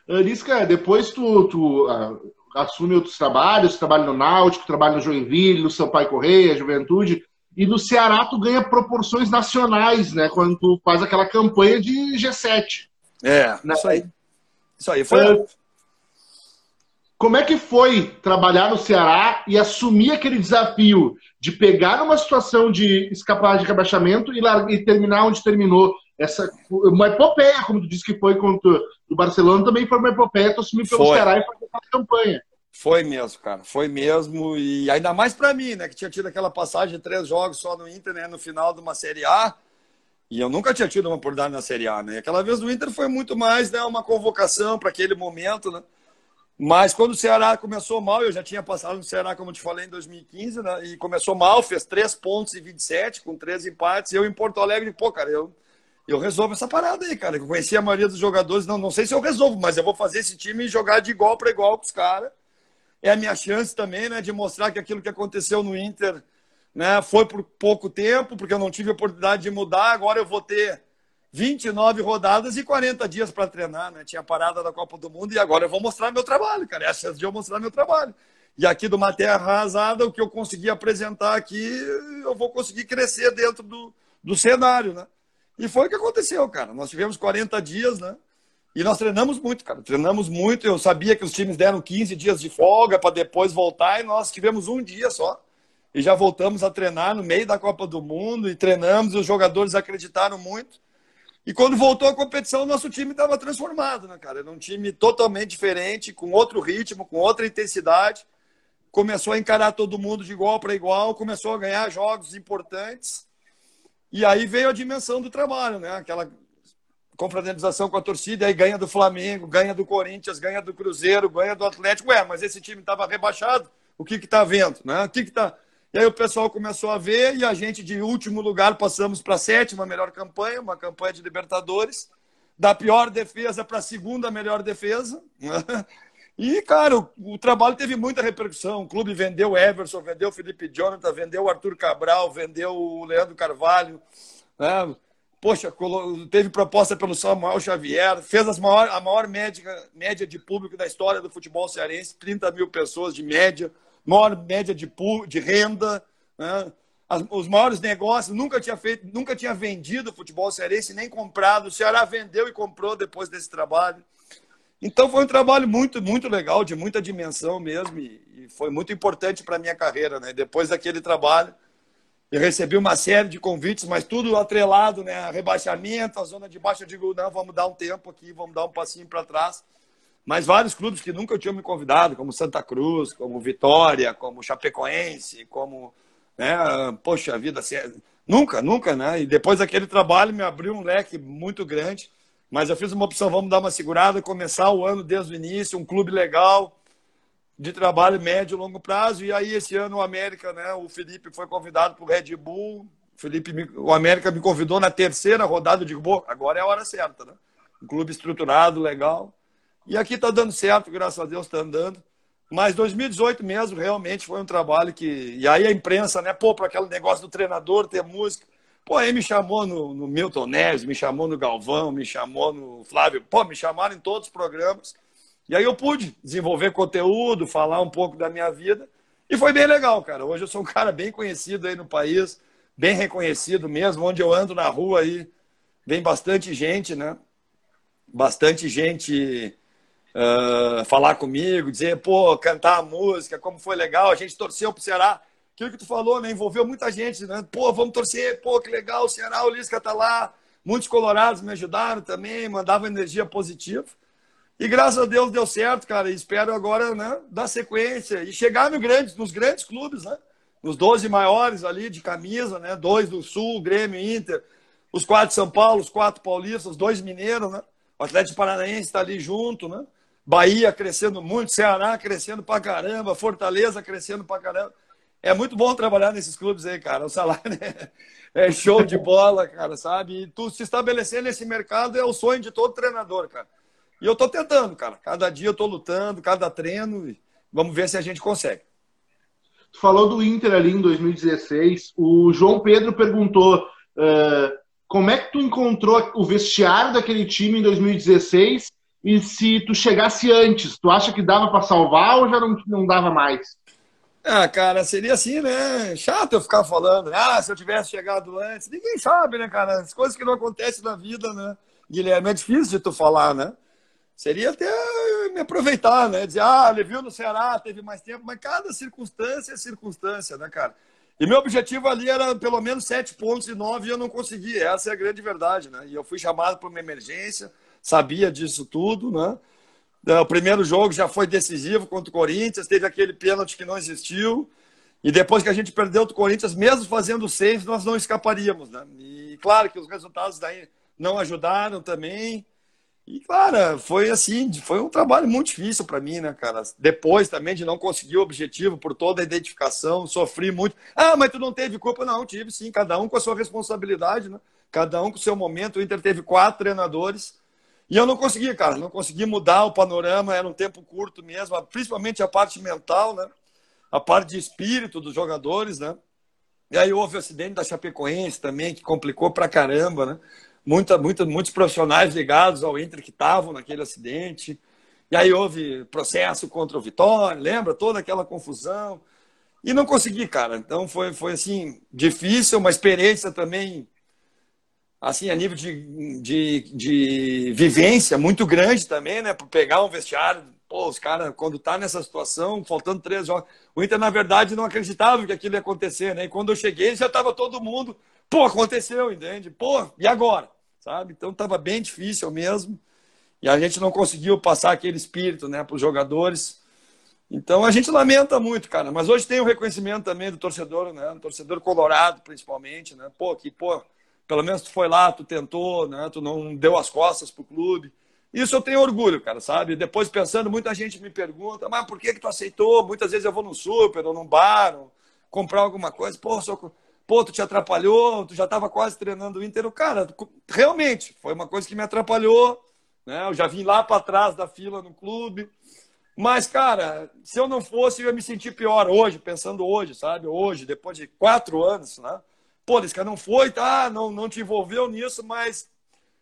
Arisca, depois tu, tu uh, assume outros trabalhos, trabalha no Náutico, trabalha no Joinville, no Sampaio Correia, Juventude, e no Ceará tu ganha proporções nacionais, né? Quando tu faz aquela campanha de G7. É, né? isso aí. Isso aí foi. Uh, como é que foi trabalhar no Ceará e assumir aquele desafio de pegar uma situação de escapar de rebaixamento e, e terminar onde terminou? Essa, uma epopeia, como tu disse que foi contra o Barcelona, também foi uma epopeia, tu assumir pelo foi. Ceará e fazer aquela campanha. Foi mesmo, cara. Foi mesmo. E ainda mais para mim, né? Que tinha tido aquela passagem de três jogos só no Inter, né? No final de uma Série A. E eu nunca tinha tido uma oportunidade na Série A, né? Aquela vez no Inter foi muito mais né, uma convocação para aquele momento, né? Mas quando o Ceará começou mal, eu já tinha passado no Ceará, como eu te falei, em 2015, né? E começou mal, fez 3 pontos e 27, com três empates. E eu em Porto Alegre, pô, cara, eu, eu resolvo essa parada aí, cara. Eu conheci a maioria dos jogadores, não, não sei se eu resolvo, mas eu vou fazer esse time jogar de igual para igual com os caras. É a minha chance também, né, de mostrar que aquilo que aconteceu no Inter, né, foi por pouco tempo, porque eu não tive a oportunidade de mudar. Agora eu vou ter 29 rodadas e 40 dias para treinar, né? Tinha parada da Copa do Mundo e agora eu vou mostrar meu trabalho, cara. É a chance de eu mostrar meu trabalho. E aqui do uma terra arrasada, o que eu consegui apresentar aqui, eu vou conseguir crescer dentro do, do cenário, né? E foi o que aconteceu, cara. Nós tivemos 40 dias, né? E nós treinamos muito, cara. Treinamos muito. Eu sabia que os times deram 15 dias de folga para depois voltar e nós tivemos um dia só. E já voltamos a treinar no meio da Copa do Mundo e treinamos. E os jogadores acreditaram muito. E quando voltou a competição, nosso time estava transformado, né, cara? Era um time totalmente diferente, com outro ritmo, com outra intensidade. Começou a encarar todo mundo de igual para igual, começou a ganhar jogos importantes. E aí veio a dimensão do trabalho, né? Aquela confraternização com a torcida, aí ganha do Flamengo, ganha do Corinthians, ganha do Cruzeiro, ganha do Atlético. Ué, mas esse time estava rebaixado, o que está vendo? Né? O que está. E aí o pessoal começou a ver e a gente, de último lugar, passamos para a sétima melhor campanha, uma campanha de Libertadores, da pior defesa para a segunda melhor defesa. E, cara, o, o, trabalho teve muita repercussão. O clube vendeu Everson, vendeu Felipe Jonathan, vendeu Arthur Cabral, vendeu o Leandro Carvalho. Né? Poxa, teve proposta pelo Samuel Xavier, fez as maior, a maior média, média de público da história do futebol cearense, 30 mil pessoas de média maior média de, de renda, né? As, os maiores negócios, nunca tinha feito, nunca tinha vendido futebol cearense, nem comprado. O Ceará vendeu e comprou depois desse trabalho. Então foi um trabalho muito, muito legal, de muita dimensão mesmo, e, foi muito importante para a minha carreira. Né? Depois daquele trabalho, eu recebi uma série de convites, mas tudo atrelado, né? Rebaixamento, a zona de baixo, eu digo, não, vamos dar um tempo aqui, vamos dar um passinho para trás. Mas vários clubes que nunca tinham me convidado, como Santa Cruz, como Vitória, como Chapecoense, como. Né, poxa vida, assim, nunca, nunca, né? E depois daquele trabalho me abriu um leque muito grande. Mas eu fiz uma opção, vamos dar uma segurada, começar o ano desde o início, um clube legal, de trabalho médio e longo prazo. E aí, esse ano, o América, né? O Felipe foi convidado para o Red Bull. O Felipe, o América me convidou na terceira rodada. Eu digo, Bom, agora é a hora certa, né? Um clube estruturado, legal. E aqui está dando certo, graças a Deus está andando. Mas 2018 mesmo, realmente foi um trabalho que. E aí a imprensa, né? Pô, para aquele negócio do treinador ter música. Pô, aí me chamou no, no Milton Neves, me chamou no Galvão, me chamou no Flávio. Pô, me chamaram em todos os programas. E aí eu pude desenvolver conteúdo, falar um pouco da minha vida. E foi bem legal, cara. Hoje eu sou um cara bem conhecido aí no país, bem reconhecido mesmo. Onde eu ando na rua aí, vem bastante gente, né? Bastante gente uh, falar comigo, dizer, pô, cantar a música, como foi legal, a gente torceu pro Ceará. Aquilo que tu falou, né? Envolveu muita gente, né? Pô, vamos torcer, pô, que legal, o Ceará, o Lisca tá lá. Muitos colorados me ajudaram também, mandavam energia positiva. E graças a Deus deu certo, cara. E espero agora, né, dar sequência e chegar no grande, nos grandes clubes, né? nos 12 maiores ali de camisa, né? Dois do Sul, Grêmio, Inter, os quatro de São Paulo, os quatro paulistas, dois mineiros, né? O Atlético Paranaense está ali junto, né? Bahia crescendo muito, Ceará crescendo pra caramba, Fortaleza crescendo pra caramba. É muito bom trabalhar nesses clubes aí, cara. O salário é, é show de bola, cara, sabe? E tu se estabelecer nesse mercado é o sonho de todo treinador, cara. E eu tô tentando, cara. Cada dia eu tô lutando, cada treino. Vamos ver se a gente consegue. Tu falou do Inter ali em 2016. O João Pedro perguntou uh, como é que tu encontrou o vestiário daquele time em 2016 e se tu chegasse antes, tu acha que dava para salvar ou já não, não dava mais? Ah, cara, seria assim, né? Chato eu ficar falando, ah, se eu tivesse chegado antes. Ninguém sabe, né, cara? As coisas que não acontecem na vida, né? Guilherme, é difícil de tu falar, né? Seria até me aproveitar, né? Dizer, ah, ele viu no Ceará, teve mais tempo, mas cada circunstância é circunstância, né, cara? E meu objetivo ali era pelo menos sete pontos e nove e eu não consegui. Essa é a grande verdade, né? E eu fui chamado para uma emergência, sabia disso tudo, né? É, o primeiro jogo já foi decisivo contra o Corinthians, teve aquele pênalti que não existiu. E depois que a gente perdeu o Corinthians, mesmo fazendo seis, nós não escaparíamos, né? E claro que os resultados daí não ajudaram também. E, cara, foi assim, foi um trabalho muito difícil para mim, né, cara? Depois também de não conseguir o objetivo por toda a identificação, sofri muito. Ah, mas tu não teve culpa? Não, tive sim, cada um com a sua responsabilidade, né? Cada um com o seu momento. O Inter teve quatro treinadores e eu não consegui, cara, não consegui mudar o panorama, era um tempo curto mesmo, principalmente a parte mental, né? A parte de espírito dos jogadores, né? E aí houve o acidente da Chapecoense também, que complicou pra caramba, né? muita, muita, muitos profissionais ligados ao Inter que estavam naquele acidente. E aí houve processo contra o Vitória, lembra? Toda aquela confusão. E não consegui, cara. Então foi, foi assim, difícil, uma experiência também, assim, a nível de, de, de vivência muito grande também, né? Por pegar um vestiário, pô, os caras, quando tá nessa situação, faltando três jogos. O Inter, na verdade, não acreditava que aquilo ia acontecer, né? E quando eu cheguei, já estava todo mundo Pô, aconteceu, entende? Pô, e agora? Sabe? Então estava bem difícil mesmo. E a gente não conseguiu passar aquele espírito né, para os jogadores. Então a gente lamenta muito, cara. Mas hoje tem o reconhecimento também do torcedor, né? Do torcedor colorado, principalmente, né? Pô, que, pô, pelo menos tu foi lá, tu tentou, né? Tu não deu as costas pro clube. Isso eu tenho orgulho, cara, sabe? Depois pensando, muita gente me pergunta, mas por que que tu aceitou? Muitas vezes eu vou no super ou num bar, ou comprar alguma coisa. Pô, sou pô, tu te atrapalhou, tu já estava quase treinando o Inter. Cara, realmente, foi uma coisa que me atrapalhou. Né? Eu já vim lá para trás da fila no clube. Mas, cara, se eu não fosse, eu ia me sentir pior hoje, pensando hoje, sabe? Hoje, depois de quatro anos, né? Pô, esse cara não foi, tá? Não, não te envolveu nisso, mas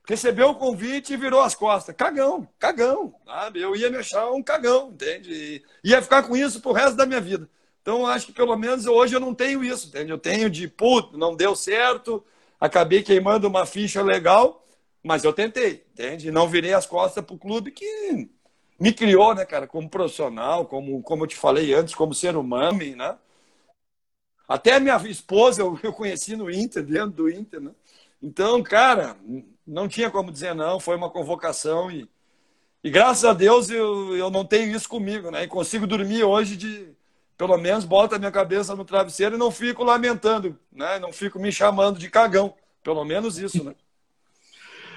recebeu o convite e virou as costas. Cagão, cagão, sabe? Eu ia me achar um cagão, entende? E ia ficar com isso pro resto da minha vida. Então, acho que pelo menos hoje eu não tenho isso, entende? Eu tenho de, puto, não deu certo, acabei queimando uma ficha legal, mas eu tentei, entende? Não virei as costas para o clube que me criou, né, cara, como profissional, como, como eu te falei antes, como ser humano, né? Até minha esposa eu, eu conheci no Inter, dentro do Inter, né? Então, cara, não tinha como dizer não, foi uma convocação e, e graças a Deus eu, eu não tenho isso comigo, né? E consigo dormir hoje de, pelo menos boto a minha cabeça no travesseiro e não fico lamentando, né? Não fico me chamando de cagão. Pelo menos isso, né?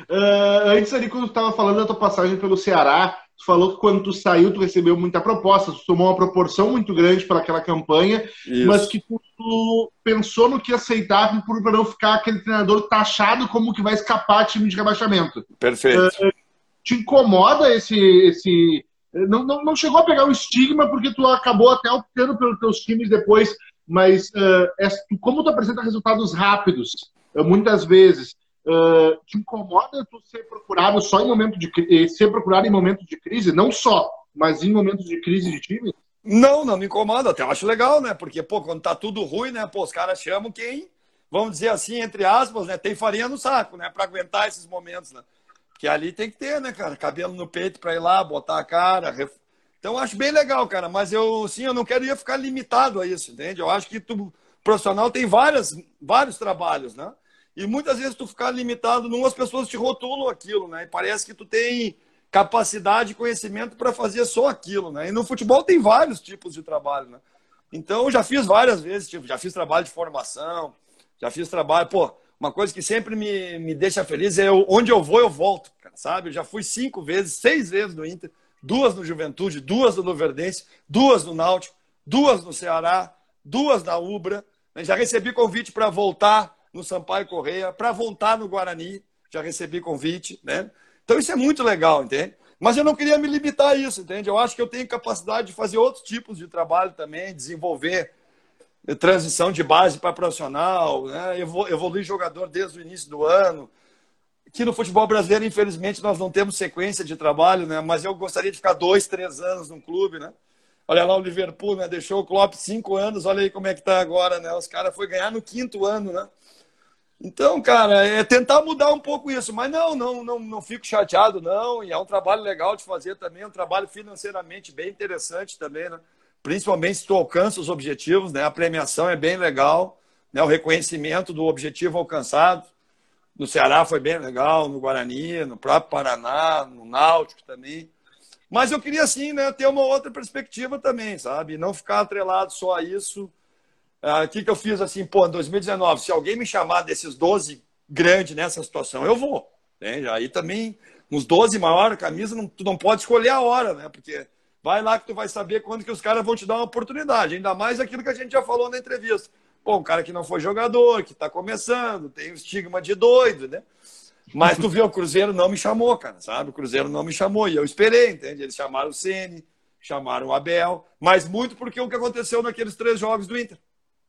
Uh, antes ali, quando tu estava falando da tua passagem pelo Ceará, tu falou que quando tu saiu, tu recebeu muita proposta, tu tomou uma proporção muito grande para aquela campanha, Isso. mas que tu, tu, pensou no que aceitar para não ficar aquele treinador taxado como que vai escapar time de rebaixamento. Perfeito. Uh, te incomoda esse, esse, não, não, não chegou a pegar o estigma porque tu acabou até optando pelos teus times depois, mas uh, é, como tu apresenta resultados rápidos, muitas vezes, uh, te incomoda tu ser procurado só em momento de eh, ser procurado em momentos de crise, não só, mas em momentos de crise de time? Não, não me incomoda, até acho legal, né? Porque, pô, quando tá tudo ruim, né? Pô, os caras chamam quem, vamos dizer assim, entre aspas, né? Tem farinha no saco, né? Para aguentar esses momentos, né? Ali tem que ter, né, cara? Cabelo no peito para ir lá, botar a cara. Ref... Então, acho bem legal, cara. Mas eu, sim, eu não queria ficar limitado a isso, entende? Eu acho que tu, profissional tem várias, vários trabalhos, né? E muitas vezes tu ficar limitado num, as pessoas te rotulam aquilo, né? E parece que tu tem capacidade e conhecimento para fazer só aquilo, né? E no futebol tem vários tipos de trabalho, né? Então, já fiz várias vezes, tipo, já fiz trabalho de formação, já fiz trabalho. Pô, uma coisa que sempre me, me deixa feliz é eu, onde eu vou, eu volto, cara, sabe? Eu já fui cinco vezes, seis vezes no Inter, duas no Juventude, duas no Luverdense, duas no Náutico, duas no Ceará, duas na Ubra. Né? Já recebi convite para voltar no Sampaio Correia, para voltar no Guarani, já recebi convite, né? Então isso é muito legal, entende? Mas eu não queria me limitar a isso, entende? Eu acho que eu tenho capacidade de fazer outros tipos de trabalho também, desenvolver transição de base para profissional, né? evoluir jogador desde o início do ano. Que no futebol brasileiro, infelizmente, nós não temos sequência de trabalho, né? Mas eu gostaria de ficar dois, três anos num clube, né? Olha lá o Liverpool, né? Deixou o Klopp cinco anos, olha aí como é que tá agora, né? Os caras foi ganhar no quinto ano, né? Então, cara, é tentar mudar um pouco isso, mas não, não, não, não fico chateado, não. E é um trabalho legal de fazer também, um trabalho financeiramente bem interessante também, né? Principalmente se tu alcança os objetivos, né? A premiação é bem legal, né? O reconhecimento do objetivo alcançado. No Ceará foi bem legal, no Guarani, no próprio Paraná, no Náutico também. Mas eu queria, assim, né, ter uma outra perspectiva também, sabe? Não ficar atrelado só a isso o ah, que, que eu fiz assim, pô, em 2019, se alguém me chamar desses 12 grandes nessa situação, eu vou. Né? Aí também, uns 12 maiores, camisa, não, tu não pode escolher a hora, né? Porque vai lá que tu vai saber quando que os caras vão te dar uma oportunidade. Ainda mais aquilo que a gente já falou na entrevista. Pô, um cara que não foi jogador, que está começando, tem o estigma de doido, né? Mas tu viu, o Cruzeiro não me chamou, cara, sabe? O Cruzeiro não me chamou e eu esperei, entende? Eles chamaram o Ceni, chamaram o Abel, mas muito porque o que aconteceu naqueles três jogos do Inter.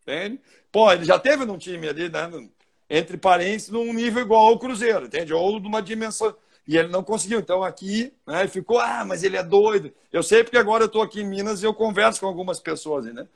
Entende? Pô, ele já teve num time ali, né? Entre parentes, num nível igual ao Cruzeiro, entende? Ou numa dimensão. E ele não conseguiu. Então aqui, né, ficou, ah, mas ele é doido. Eu sei porque agora eu estou aqui em Minas e eu converso com algumas pessoas, né?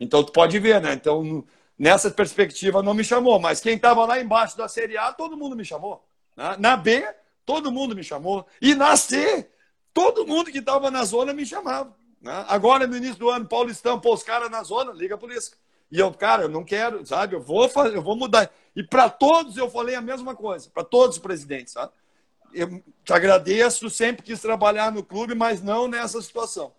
Então tu pode ver, né? Então, nessa perspectiva não me chamou, mas quem estava lá embaixo da Série A, todo mundo me chamou. Né? Na B, todo mundo me chamou. E na C, todo mundo que estava na zona me chamava. Né? Agora, no início do ano, Paulistão, pô, os caras na zona, liga a polícia. E eu, cara, eu não quero, sabe? Eu vou fazer, eu vou mudar. E para todos eu falei a mesma coisa, para todos os presidentes, sabe? Eu te agradeço, sempre quis trabalhar no clube, mas não nessa situação.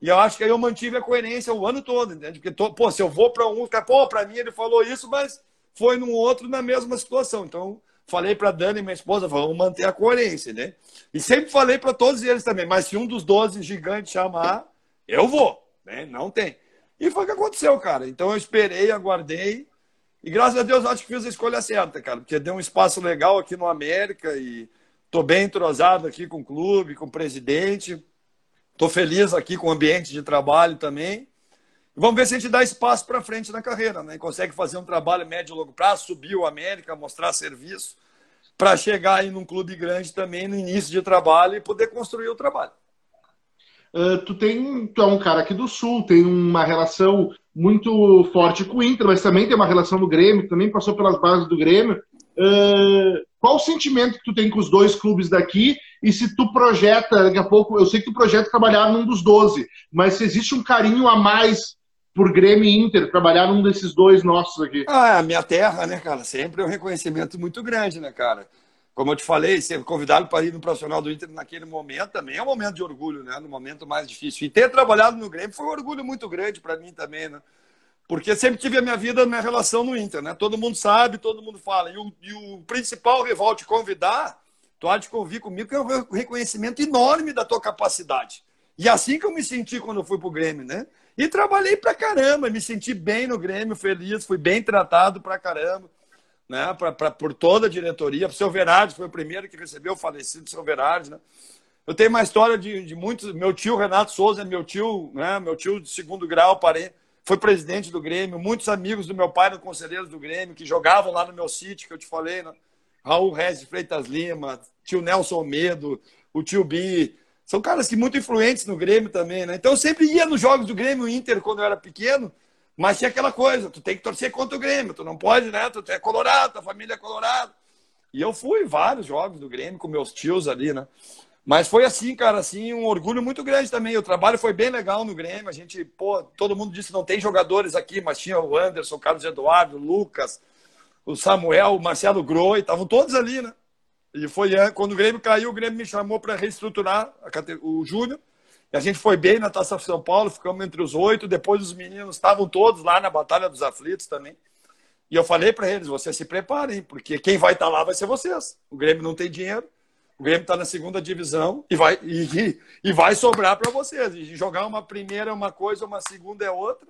E eu acho que aí eu mantive a coerência o ano todo, entende? Porque, pô, se eu vou para um, pô, para mim ele falou isso, mas foi num outro na mesma situação. Então, falei para Dani, minha esposa, vamos manter a coerência, né? E sempre falei para todos eles também, mas se um dos 12 gigantes chamar, eu vou, né? Não tem. E foi o que aconteceu, cara. Então eu esperei, aguardei. E graças a Deus acho que fiz a escolha certa, cara. Porque deu um espaço legal aqui no América e tô bem entrosado aqui com o clube, com o presidente. Tô feliz aqui com o ambiente de trabalho também. E vamos ver se a gente dá espaço para frente na carreira, né? E consegue fazer um trabalho médio e longo prazo, subir o América, mostrar serviço, para chegar aí num clube grande também no início de trabalho e poder construir o trabalho. Uh, tu tem tu é um cara aqui do sul, tem uma relação muito forte com o Inter, mas também tem uma relação no Grêmio, também passou pelas bases do Grêmio. Uh, qual o sentimento que tu tem com os dois clubes daqui? E se tu projeta, daqui a pouco, eu sei que tu projeta trabalhar num dos 12, mas se existe um carinho a mais por Grêmio e Inter, trabalhar num desses dois nossos aqui? Ah, é a minha terra, né, cara? Sempre é um reconhecimento muito grande, né, cara? Como eu te falei, ser convidado para ir no profissional do Inter naquele momento também é um momento de orgulho, né? No momento mais difícil. E ter trabalhado no Grêmio foi um orgulho muito grande para mim também, né? Porque sempre tive a minha vida, a minha relação no Inter, né? Todo mundo sabe, todo mundo fala. E o, e o principal rival te convidar, tu há de convir comigo, que é um reconhecimento enorme da tua capacidade. E assim que eu me senti quando eu fui pro Grêmio, né? E trabalhei pra caramba, me senti bem no Grêmio, feliz, fui bem tratado pra caramba né, pra, pra, por toda a diretoria. O seu Verardi foi o primeiro que recebeu o falecido seu Verardi. Né? Eu tenho uma história de, de muitos. Meu tio Renato Souza é meu tio, né, meu tio de segundo grau, parei, foi presidente do Grêmio. Muitos amigos do meu pai eram conselheiros do Grêmio, que jogavam lá no meu sítio, que eu te falei. Né? Raul Rez de Freitas Lima, tio Nelson Medo, o tio Bi. São caras que muito influentes no Grêmio também, né? Então eu sempre ia nos jogos do Grêmio Inter quando eu era pequeno mas tinha aquela coisa, tu tem que torcer contra o Grêmio, tu não pode, né? Tu é colorado, tua família é colorado. E eu fui vários jogos do Grêmio com meus tios ali, né? Mas foi assim, cara, assim, um orgulho muito grande também. O trabalho foi bem legal no Grêmio. A gente, pô, todo mundo disse não tem jogadores aqui, mas tinha o Anderson, o Carlos Eduardo, o Lucas, o Samuel, o Marcelo Groi, estavam todos ali, né? E foi quando o Grêmio caiu, o Grêmio me chamou para reestruturar o Júnior a gente foi bem na Taça São Paulo, ficamos entre os oito. Depois os meninos estavam todos lá na Batalha dos Aflitos também. E eu falei para eles: vocês se preparem, porque quem vai estar tá lá vai ser vocês. O Grêmio não tem dinheiro, o Grêmio está na segunda divisão e vai, e, e vai sobrar para vocês. E jogar uma primeira é uma coisa, uma segunda é outra.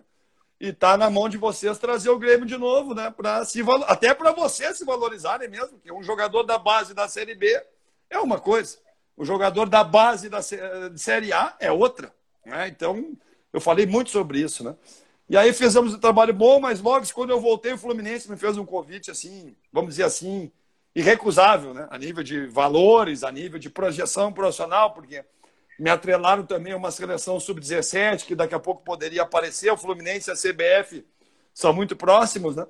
E está na mão de vocês trazer o Grêmio de novo, né? Pra se, até para vocês se valorizarem mesmo, porque um jogador da base da Série B é uma coisa. O jogador da base da Série A é outra. Né? Então, eu falei muito sobre isso. Né? E aí fizemos um trabalho bom, mas logo quando eu voltei, o Fluminense me fez um convite assim, vamos dizer assim, irrecusável, né? a nível de valores, a nível de projeção profissional, porque me atrelaram também a uma seleção sub-17, que daqui a pouco poderia aparecer. O Fluminense e a CBF são muito próximos, né?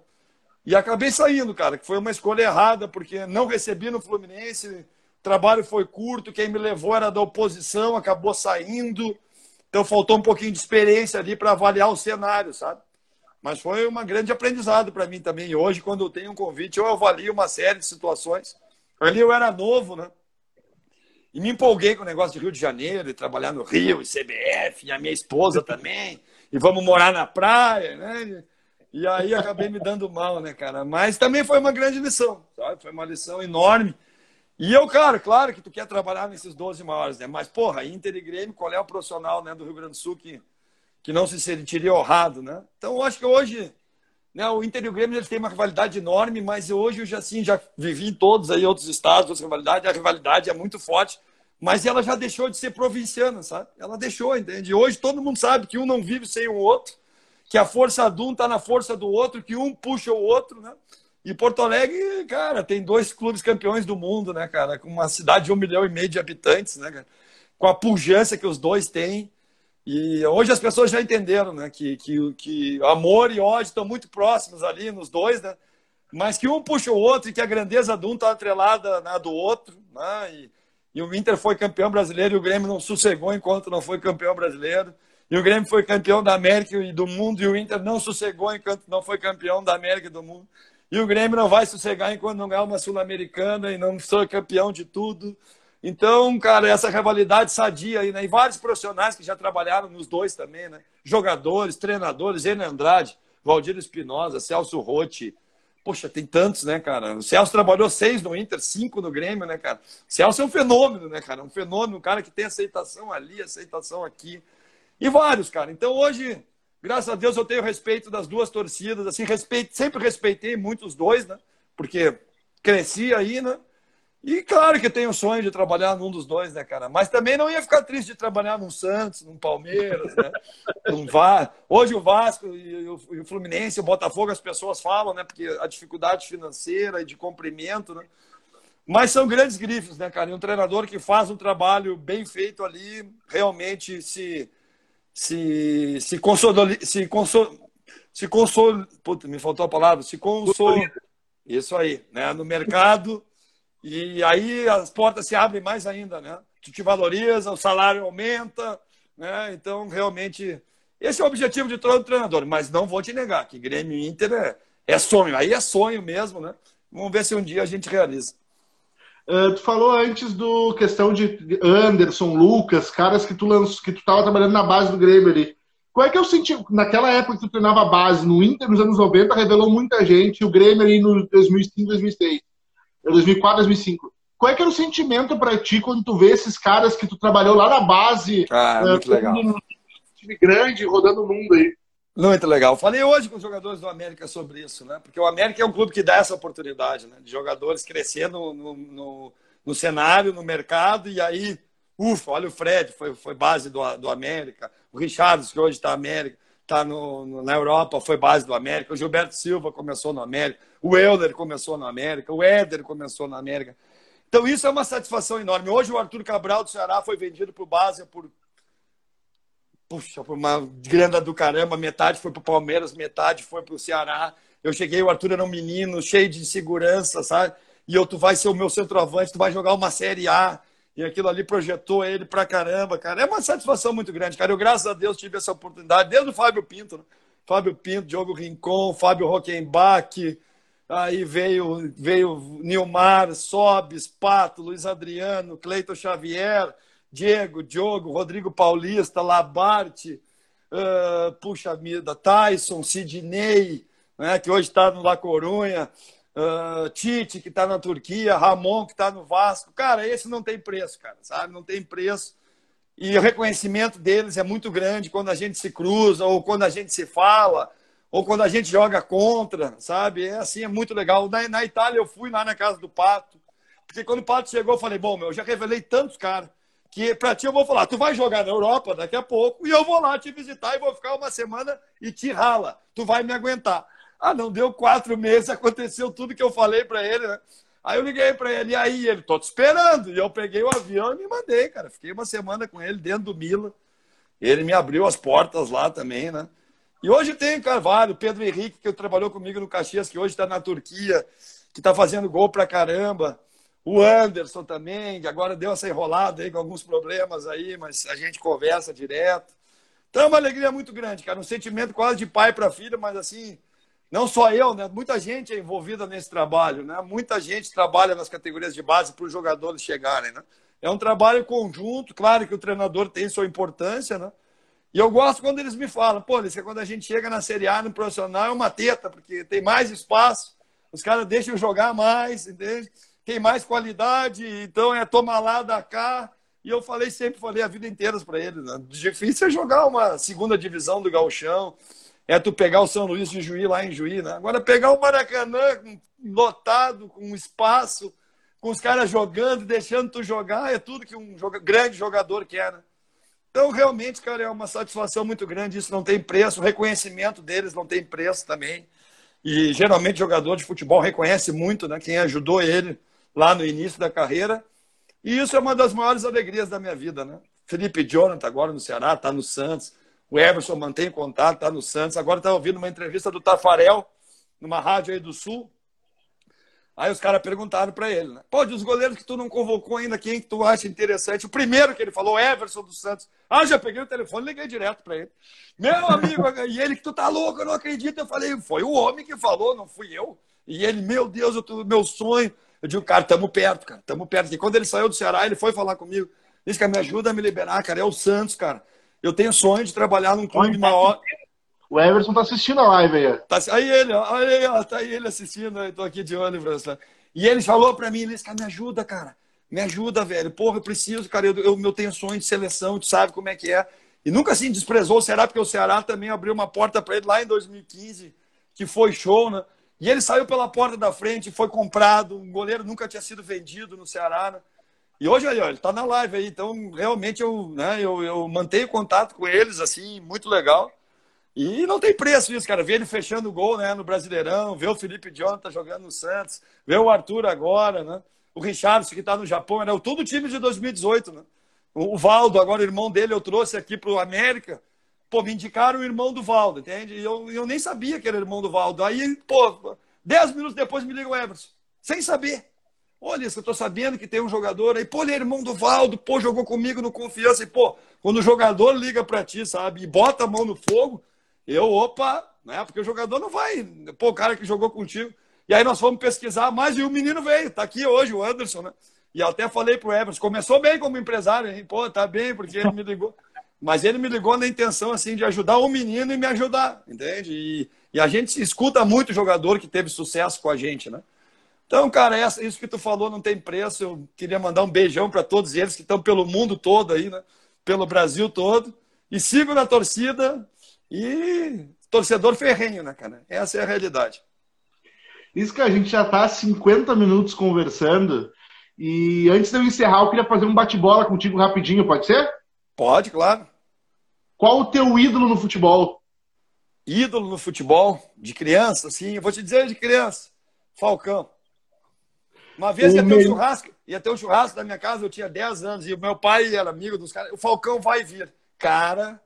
E acabei saindo, cara, que foi uma escolha errada, porque não recebi no Fluminense, trabalho foi curto, quem me levou era da oposição, acabou saindo. Então faltou um pouquinho de experiência ali para avaliar o cenário, sabe? Mas foi uma grande aprendizado para mim também. E hoje, quando eu tenho um convite, eu avalio uma série de situações. Ali eu era novo, né? E me empolguei com o negócio de Rio de Janeiro, e trabalhar no Rio, e CBF, e a minha esposa também. E vamos morar na praia, né? E aí acabei me dando mal, né, cara? Mas também foi uma grande lição, sabe? Foi uma lição enorme. E eu, cara, claro que tu quer trabalhar nesses 12 maiores, né? Mas, porra, Inter e Grêmio, qual é o profissional né, do Rio Grande do Sul que, que não se sentiria honrado, né? Então, eu acho que hoje, né, o Inter e o Grêmio eles têm uma rivalidade enorme, mas hoje eu já, assim, já vivi em todos aí outros estados, outras rivalidades, a rivalidade é muito forte, mas ela já deixou de ser provinciana, sabe? Ela deixou, entende? Hoje todo mundo sabe que um não vive sem o outro, que a força de um está na força do outro, que um puxa o outro, né? E Porto Alegre, cara, tem dois clubes campeões do mundo, né, cara? Com uma cidade de um milhão e meio de habitantes, né, cara? Com a pujança que os dois têm. E hoje as pessoas já entenderam, né? Que, que, que amor e ódio estão muito próximos ali nos dois, né? Mas que um puxa o outro e que a grandeza de um está atrelada na do outro, né? E, e o Inter foi campeão brasileiro e o Grêmio não sossegou enquanto não foi campeão brasileiro. E o Grêmio foi campeão da América e do mundo e o Inter não sossegou enquanto não foi campeão da América e do mundo. E o Grêmio não vai sossegar enquanto não ganhar uma Sul-Americana e não for campeão de tudo. Então, cara, essa rivalidade sadia aí, né? E vários profissionais que já trabalharam nos dois também, né? Jogadores, treinadores, Ener Andrade, Valdir Espinosa, Celso Rotti. Poxa, tem tantos, né, cara? O Celso trabalhou seis no Inter, cinco no Grêmio, né, cara? O Celso é um fenômeno, né, cara? Um fenômeno, um cara que tem aceitação ali, aceitação aqui. E vários, cara. Então, hoje, Graças a Deus eu tenho respeito das duas torcidas, assim, respeito, sempre respeitei muito os dois, né? Porque cresci aí, né? E claro que tenho o sonho de trabalhar num dos dois, né, cara? Mas também não ia ficar triste de trabalhar num Santos, num Palmeiras, né? num VAR. Hoje o Vasco e o Fluminense, o Botafogo, as pessoas falam, né? Porque a dificuldade financeira e de comprimento, né? Mas são grandes grifes, né, cara? E um treinador que faz um trabalho bem feito ali, realmente se se, se consolida, se consol, se consol, puta, me faltou a palavra, se consol, isso aí, né, no mercado, e aí as portas se abrem mais ainda, né? Tu te valoriza, o salário aumenta, né? Então, realmente, esse é o objetivo de todo treinador, mas não vou te negar que Grêmio Inter é, é sonho, aí é sonho mesmo, né? Vamos ver se um dia a gente realiza. Uh, tu falou antes do questão de Anderson, Lucas, caras que tu lançou, que tu tava trabalhando na base do Grêmio ali. Qual é que eu senti naquela época que tu treinava a base no Inter nos anos 90, revelou muita gente, o Grêmio ali no 2005, 2006, 2004, 2005. Qual é que era o sentimento para ti quando tu vê esses caras que tu trabalhou lá na base, ah, uh, muito legal. Um time grande, rodando o mundo aí? Muito legal. Falei hoje com os jogadores do América sobre isso, né? Porque o América é um clube que dá essa oportunidade, né? De jogadores crescendo no, no, no cenário, no mercado, e aí, ufa, olha o Fred, foi, foi base do, do América. O Richards, que hoje está América, está no, no, na Europa, foi base do América. O Gilberto Silva começou no América. O Euler começou no América. O Éder começou na América. Então, isso é uma satisfação enorme. Hoje, o Arthur Cabral do Ceará foi vendido para o Base por puxa, uma grana do caramba, metade foi para o Palmeiras, metade foi para o Ceará. Eu cheguei, o Arthur era um menino cheio de segurança, sabe? E eu, tu vai ser o meu centroavante, tu vai jogar uma Série A. E aquilo ali projetou ele pra caramba, cara. É uma satisfação muito grande, cara. Eu, graças a Deus, tive essa oportunidade, desde o Fábio Pinto, né? Fábio Pinto, Diogo Rincon, Fábio Rockenbach, aí veio, veio Nilmar, Sobes, Pato, Luiz Adriano, Cleiton Xavier, Diego, Diogo, Rodrigo Paulista, Labarte, uh, puxa vida, Tyson, Sidney, né, que hoje está no La Corunha, uh, Tite, que está na Turquia, Ramon, que está no Vasco. Cara, esse não tem preço, cara, sabe? Não tem preço. E o reconhecimento deles é muito grande quando a gente se cruza, ou quando a gente se fala, ou quando a gente joga contra, sabe? É assim, é muito legal. Na, na Itália eu fui lá na casa do Pato, porque quando o Pato chegou, eu falei, bom, meu, eu já revelei tantos caras, que para ti eu vou falar, tu vai jogar na Europa daqui a pouco, e eu vou lá te visitar e vou ficar uma semana e te rala. Tu vai me aguentar. Ah, não deu quatro meses, aconteceu tudo que eu falei para ele, né? Aí eu liguei para ele, e aí ele, tô te esperando. E eu peguei o avião e me mandei, cara. Fiquei uma semana com ele dentro do Mila. Ele me abriu as portas lá também, né? E hoje tem Carvalho, Pedro Henrique, que trabalhou comigo no Caxias, que hoje está na Turquia, que está fazendo gol pra caramba. O Anderson também, agora deu essa enrolada aí com alguns problemas aí, mas a gente conversa direto. Então é uma alegria muito grande, cara. Um sentimento quase de pai para filho, mas assim, não só eu, né? Muita gente é envolvida nesse trabalho, né? Muita gente trabalha nas categorias de base para os jogadores chegarem, né? É um trabalho conjunto, claro que o treinador tem sua importância, né? E eu gosto quando eles me falam, pô, isso é quando a gente chega na Série A, no profissional, é uma teta, porque tem mais espaço, os caras deixam jogar mais, entende? Tem mais qualidade, então é tomar lá, da cá. E eu falei sempre, falei a vida inteira para eles, né? Difícil é jogar uma segunda divisão do Gauchão, é tu pegar o São Luís de Juí lá em Juí, né? Agora pegar o Maracanã lotado, com espaço, com os caras jogando, deixando tu jogar, é tudo que um joga... grande jogador quer, né? Então, realmente, cara, é uma satisfação muito grande. Isso não tem preço. O reconhecimento deles não tem preço também. E geralmente jogador de futebol reconhece muito, né? Quem ajudou ele lá no início da carreira. E isso é uma das maiores alegrias da minha vida, né? Felipe Jonathan agora no Ceará, está no Santos. O Everson mantém contato, está no Santos. Agora está ouvindo uma entrevista do Tafarel, numa rádio aí do Sul. Aí os caras perguntaram para ele, né? Pô, dos goleiros que tu não convocou ainda, quem que tu acha interessante? O primeiro que ele falou, Everson dos Santos. Ah, já peguei o telefone, liguei direto para ele. Meu amigo, e ele que tu tá louco, eu não acredito. Eu falei, foi o homem que falou, não fui eu. E ele, meu Deus, eu tô, meu sonho. Eu digo, cara, tamo perto, cara, tamo perto. E quando ele saiu do Ceará, ele foi falar comigo. Disse que me ajuda a me liberar, cara. É o Santos, cara. Eu tenho sonho de trabalhar num clube maior. O Everson tá assistindo a live aí. Tá, aí ele, aí, ó, tá aí ele assistindo, eu tô aqui de olho, professor. E ele falou para mim, ele disse, cara, me ajuda, cara. Me ajuda, velho. Porra, eu preciso, cara. Eu, eu, eu tenho sonho de seleção, tu sabe como é que é. E nunca assim desprezou o Ceará, porque o Ceará também abriu uma porta para ele lá em 2015, que foi show, né? E ele saiu pela porta da frente, foi comprado. Um goleiro nunca tinha sido vendido no Ceará, né? E hoje aí, ó, ele está na live aí, então realmente eu, né, eu, eu mantenho contato com eles, assim, muito legal. E não tem preço isso, cara. Ver ele fechando o gol né, no Brasileirão, ver o Felipe Jonathan jogando no Santos, ver o Arthur agora, né? O Richardson que está no Japão, era né, todo o time de 2018, né? O Valdo, agora o irmão dele, eu trouxe aqui para o América. Pô, me indicaram o irmão do Valdo, entende? E eu, eu nem sabia que era irmão do Valdo. Aí, pô, dez minutos depois me liga o Everson, sem saber. Olha, eu tô sabendo que tem um jogador aí, pô, ele é irmão do Valdo, pô, jogou comigo no confiança. E, pô, quando o jogador liga para ti, sabe, e bota a mão no fogo, eu, opa, né? Porque o jogador não vai, pô, o cara que jogou contigo. E aí nós fomos pesquisar mais e o menino veio, tá aqui hoje, o Anderson, né? E até falei pro Everson, começou bem como empresário, hein? Pô, tá bem, porque ele me ligou. Mas ele me ligou na intenção, assim, de ajudar o menino e me ajudar, entende? E, e a gente escuta muito jogador que teve sucesso com a gente, né? Então, cara, essa, isso que tu falou não tem preço. Eu queria mandar um beijão para todos eles que estão pelo mundo todo aí, né? Pelo Brasil todo. E sigo na torcida e torcedor ferrenho, né, cara? Essa é a realidade. Isso que a gente já está 50 minutos conversando. E antes de eu encerrar, eu queria fazer um bate-bola contigo rapidinho, pode ser? Pode, claro. Qual o teu ídolo no futebol? Ídolo no futebol? De criança, sim. Eu vou te dizer de criança. Falcão. Uma vez ia ter, um churrasco, ia ter um churrasco da minha casa, eu tinha 10 anos, e o meu pai era amigo dos caras. O Falcão vai vir. Cara,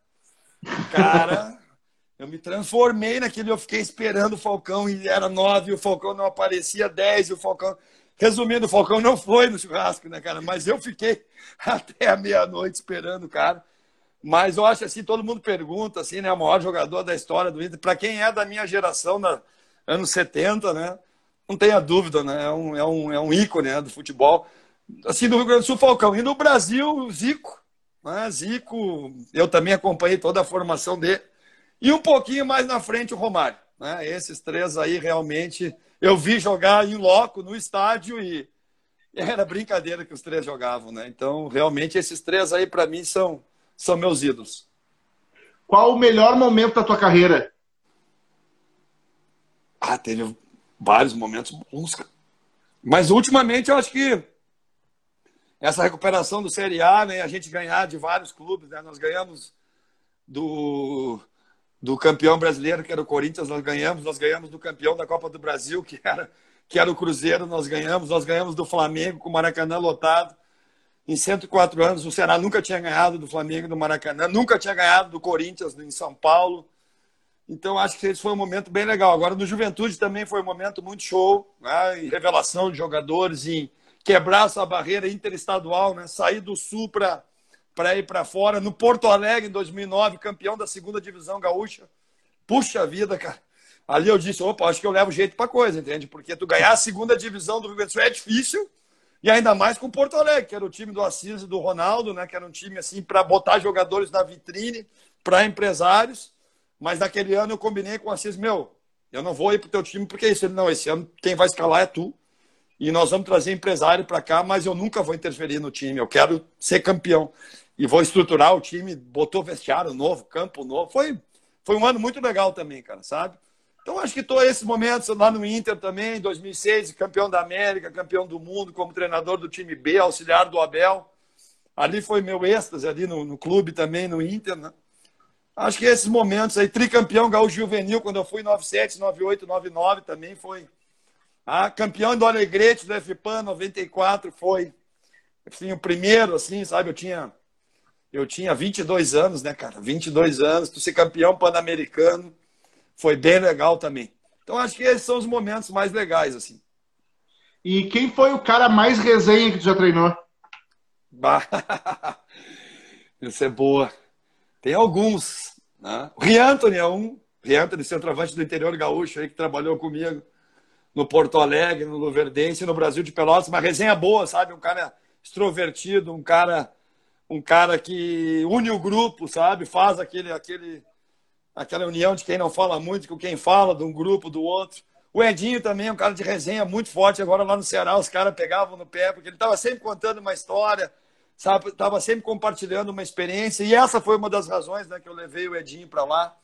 cara, eu me transformei naquele, eu fiquei esperando o Falcão, e era 9, e o Falcão não aparecia 10, e o Falcão. Resumindo, o Falcão não foi no churrasco, né, cara? Mas eu fiquei até a meia-noite esperando o cara. Mas eu acho assim, todo mundo pergunta, assim, né? O maior jogador da história do Inter. Para quem é da minha geração, na, anos 70, né? não tenha dúvida, né? É um, é um, é um ícone né, do futebol. assim, do Rio Grande do Sul, Falcão. E no Brasil, Zico. Né? Zico, eu também acompanhei toda a formação dele. E um pouquinho mais na frente, o Romário. Né? Esses três aí, realmente, eu vi jogar em loco, no estádio, e era brincadeira que os três jogavam. Né? Então, realmente, esses três aí, para mim, são, são meus ídolos. Qual o melhor momento da tua carreira? Ah, teve vários momentos bons. Mas ultimamente eu acho que essa recuperação do Série A, né, a gente ganhar de vários clubes, né, nós ganhamos do, do campeão brasileiro, que era o Corinthians, nós ganhamos, nós ganhamos do campeão da Copa do Brasil, que era, que era o Cruzeiro, nós ganhamos, nós ganhamos do Flamengo com o Maracanã lotado. Em 104 anos, o Ceará nunca tinha ganhado do Flamengo do Maracanã, nunca tinha ganhado do Corinthians em São Paulo. Então, acho que esse foi um momento bem legal. Agora, no Juventude também foi um momento muito show, né? em revelação de jogadores, em quebrar essa barreira interestadual, né? sair do Sul para ir para fora. No Porto Alegre, em 2009, campeão da segunda divisão gaúcha. Puxa vida, cara. Ali eu disse, opa, acho que eu levo jeito para coisa, entende? Porque tu ganhar a segunda divisão do Sul é difícil, e ainda mais com o Porto Alegre, que era o time do Assis e do Ronaldo, né? Que era um time assim para botar jogadores na vitrine para empresários. Mas naquele ano eu combinei com o Assis, meu, eu não vou ir pro teu time porque é isso. Ele, não, esse ano quem vai escalar é tu. E nós vamos trazer empresário para cá, mas eu nunca vou interferir no time. Eu quero ser campeão. E vou estruturar o time, botou vestiário novo, campo novo. Foi, foi um ano muito legal também, cara, sabe? Então acho que todos esses momentos lá no Inter também, em 2006, campeão da América, campeão do mundo, como treinador do time B, auxiliar do Abel. Ali foi meu êxtase, ali no, no clube também, no Inter, né? Acho que esses momentos aí, tricampeão gaúcho juvenil, quando eu fui 97, 98, 99 também foi. Ah, campeão do Alegrete do FPAN 94 foi assim, o primeiro, assim, sabe? Eu tinha eu tinha 22 anos, né, cara? 22 anos, tu ser campeão pan-americano foi bem legal também. Então acho que esses são os momentos mais legais, assim. E quem foi o cara mais resenha que tu já treinou? Isso é boa. Tem alguns. Né? O Riantony é um. Riantony, centroavante do interior gaúcho, aí, que trabalhou comigo no Porto Alegre, no Luverdense, no Brasil de Pelotas. Uma resenha boa, sabe? Um cara extrovertido, um cara um cara que une o grupo, sabe? Faz aquele, aquele, aquela união de quem não fala muito com quem fala, de um grupo, do outro. O Edinho também é um cara de resenha muito forte. Agora lá no Ceará, os caras pegavam no pé, porque ele estava sempre contando uma história, sabe? Tava sempre compartilhando uma experiência e essa foi uma das razões, né, que eu levei o Edinho para lá.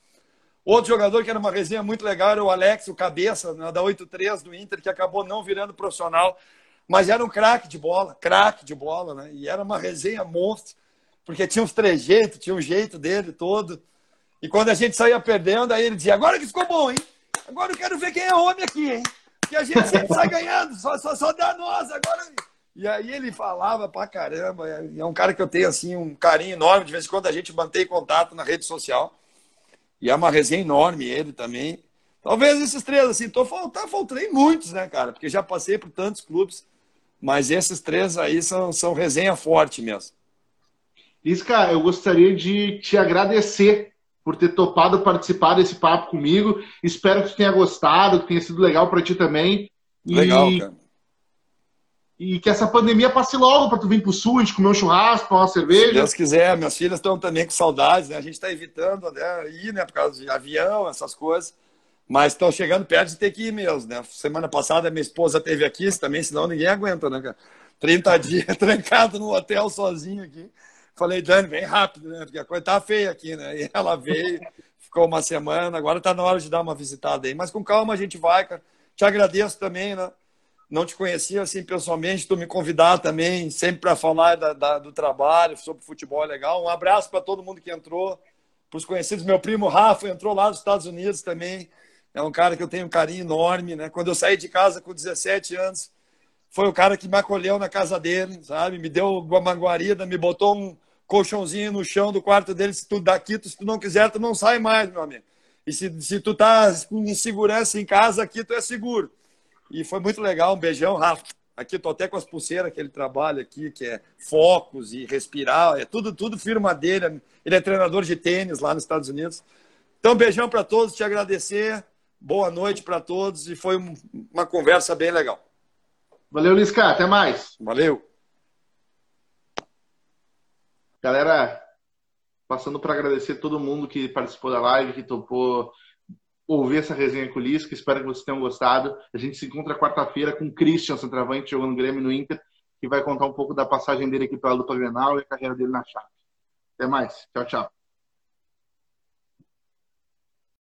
Outro jogador que era uma resenha muito legal era o Alex, o cabeça né, da 8-3 do Inter, que acabou não virando profissional, mas era um craque de bola, craque de bola, né? E era uma resenha monstro, porque tinha uns trejeitos, tinha um jeito dele todo. E quando a gente saía perdendo, aí ele dizia: Agora que ficou bom, hein? Agora eu quero ver quem é homem aqui, hein? Porque a gente sempre sai ganhando, só, só, só dá nós. Agora e aí ele falava pra caramba. É um cara que eu tenho assim um carinho enorme. De vez em quando a gente mantém contato na rede social. E é uma resenha enorme ele também. Talvez esses três, assim, tô tá faltando muitos, né, cara? Porque já passei por tantos clubes. Mas esses três aí são, são resenha forte mesmo. Isca, eu gostaria de te agradecer por ter topado participar desse papo comigo. Espero que tu tenha gostado, que tenha sido legal para ti também. Legal, e... cara e que essa pandemia passe logo para tu vir para o sul, a gente comer um churrasco, tomar uma cerveja. Se Deus quiser, minhas filhas estão também com saudades, né? A gente está evitando né, ir, né, por causa de avião, essas coisas. Mas estão chegando perto de ter que ir mesmo, né? Semana passada minha esposa teve aqui, também, senão ninguém aguenta, né, cara? 30 dias trancado no hotel sozinho aqui. Falei, Dani, vem rápido, né? Porque a coisa tá feia aqui, né? E ela veio, ficou uma semana, agora tá na hora de dar uma visitada aí. Mas com calma a gente vai, cara. Te agradeço também, né? não te conhecia assim pessoalmente, tu me convidar também, sempre para falar da, da, do trabalho, sobre futebol é legal. Um abraço para todo mundo que entrou, para os conhecidos. Meu primo Rafa entrou lá dos Estados Unidos também. É um cara que eu tenho um carinho enorme, né? Quando eu saí de casa com 17 anos, foi o cara que me acolheu na casa dele, sabe? Me deu uma guarida, me botou um colchãozinho no chão do quarto dele. Se tu daqui, tu, se tu não quiser, tu não sai mais, meu amigo. E se, se tu tá com insegurança em casa, aqui tu é seguro. E foi muito legal. Um beijão, Rafa. Aqui tô até com as pulseiras que ele trabalha aqui, que é focos e respirar, é tudo, tudo firma dele. Ele é treinador de tênis lá nos Estados Unidos. Então, beijão para todos, te agradecer. Boa noite para todos e foi uma conversa bem legal. Valeu, Lisca. Até mais. Valeu. Galera, passando para agradecer todo mundo que participou da live, que topou ouvir essa resenha com o Lisca. Espero que vocês tenham gostado. A gente se encontra quarta-feira com o Christian Centravante, jogando Grêmio no Inter, que vai contar um pouco da passagem dele aqui pela dupla Grenal e a carreira dele na Chape. Até mais. Tchau, tchau.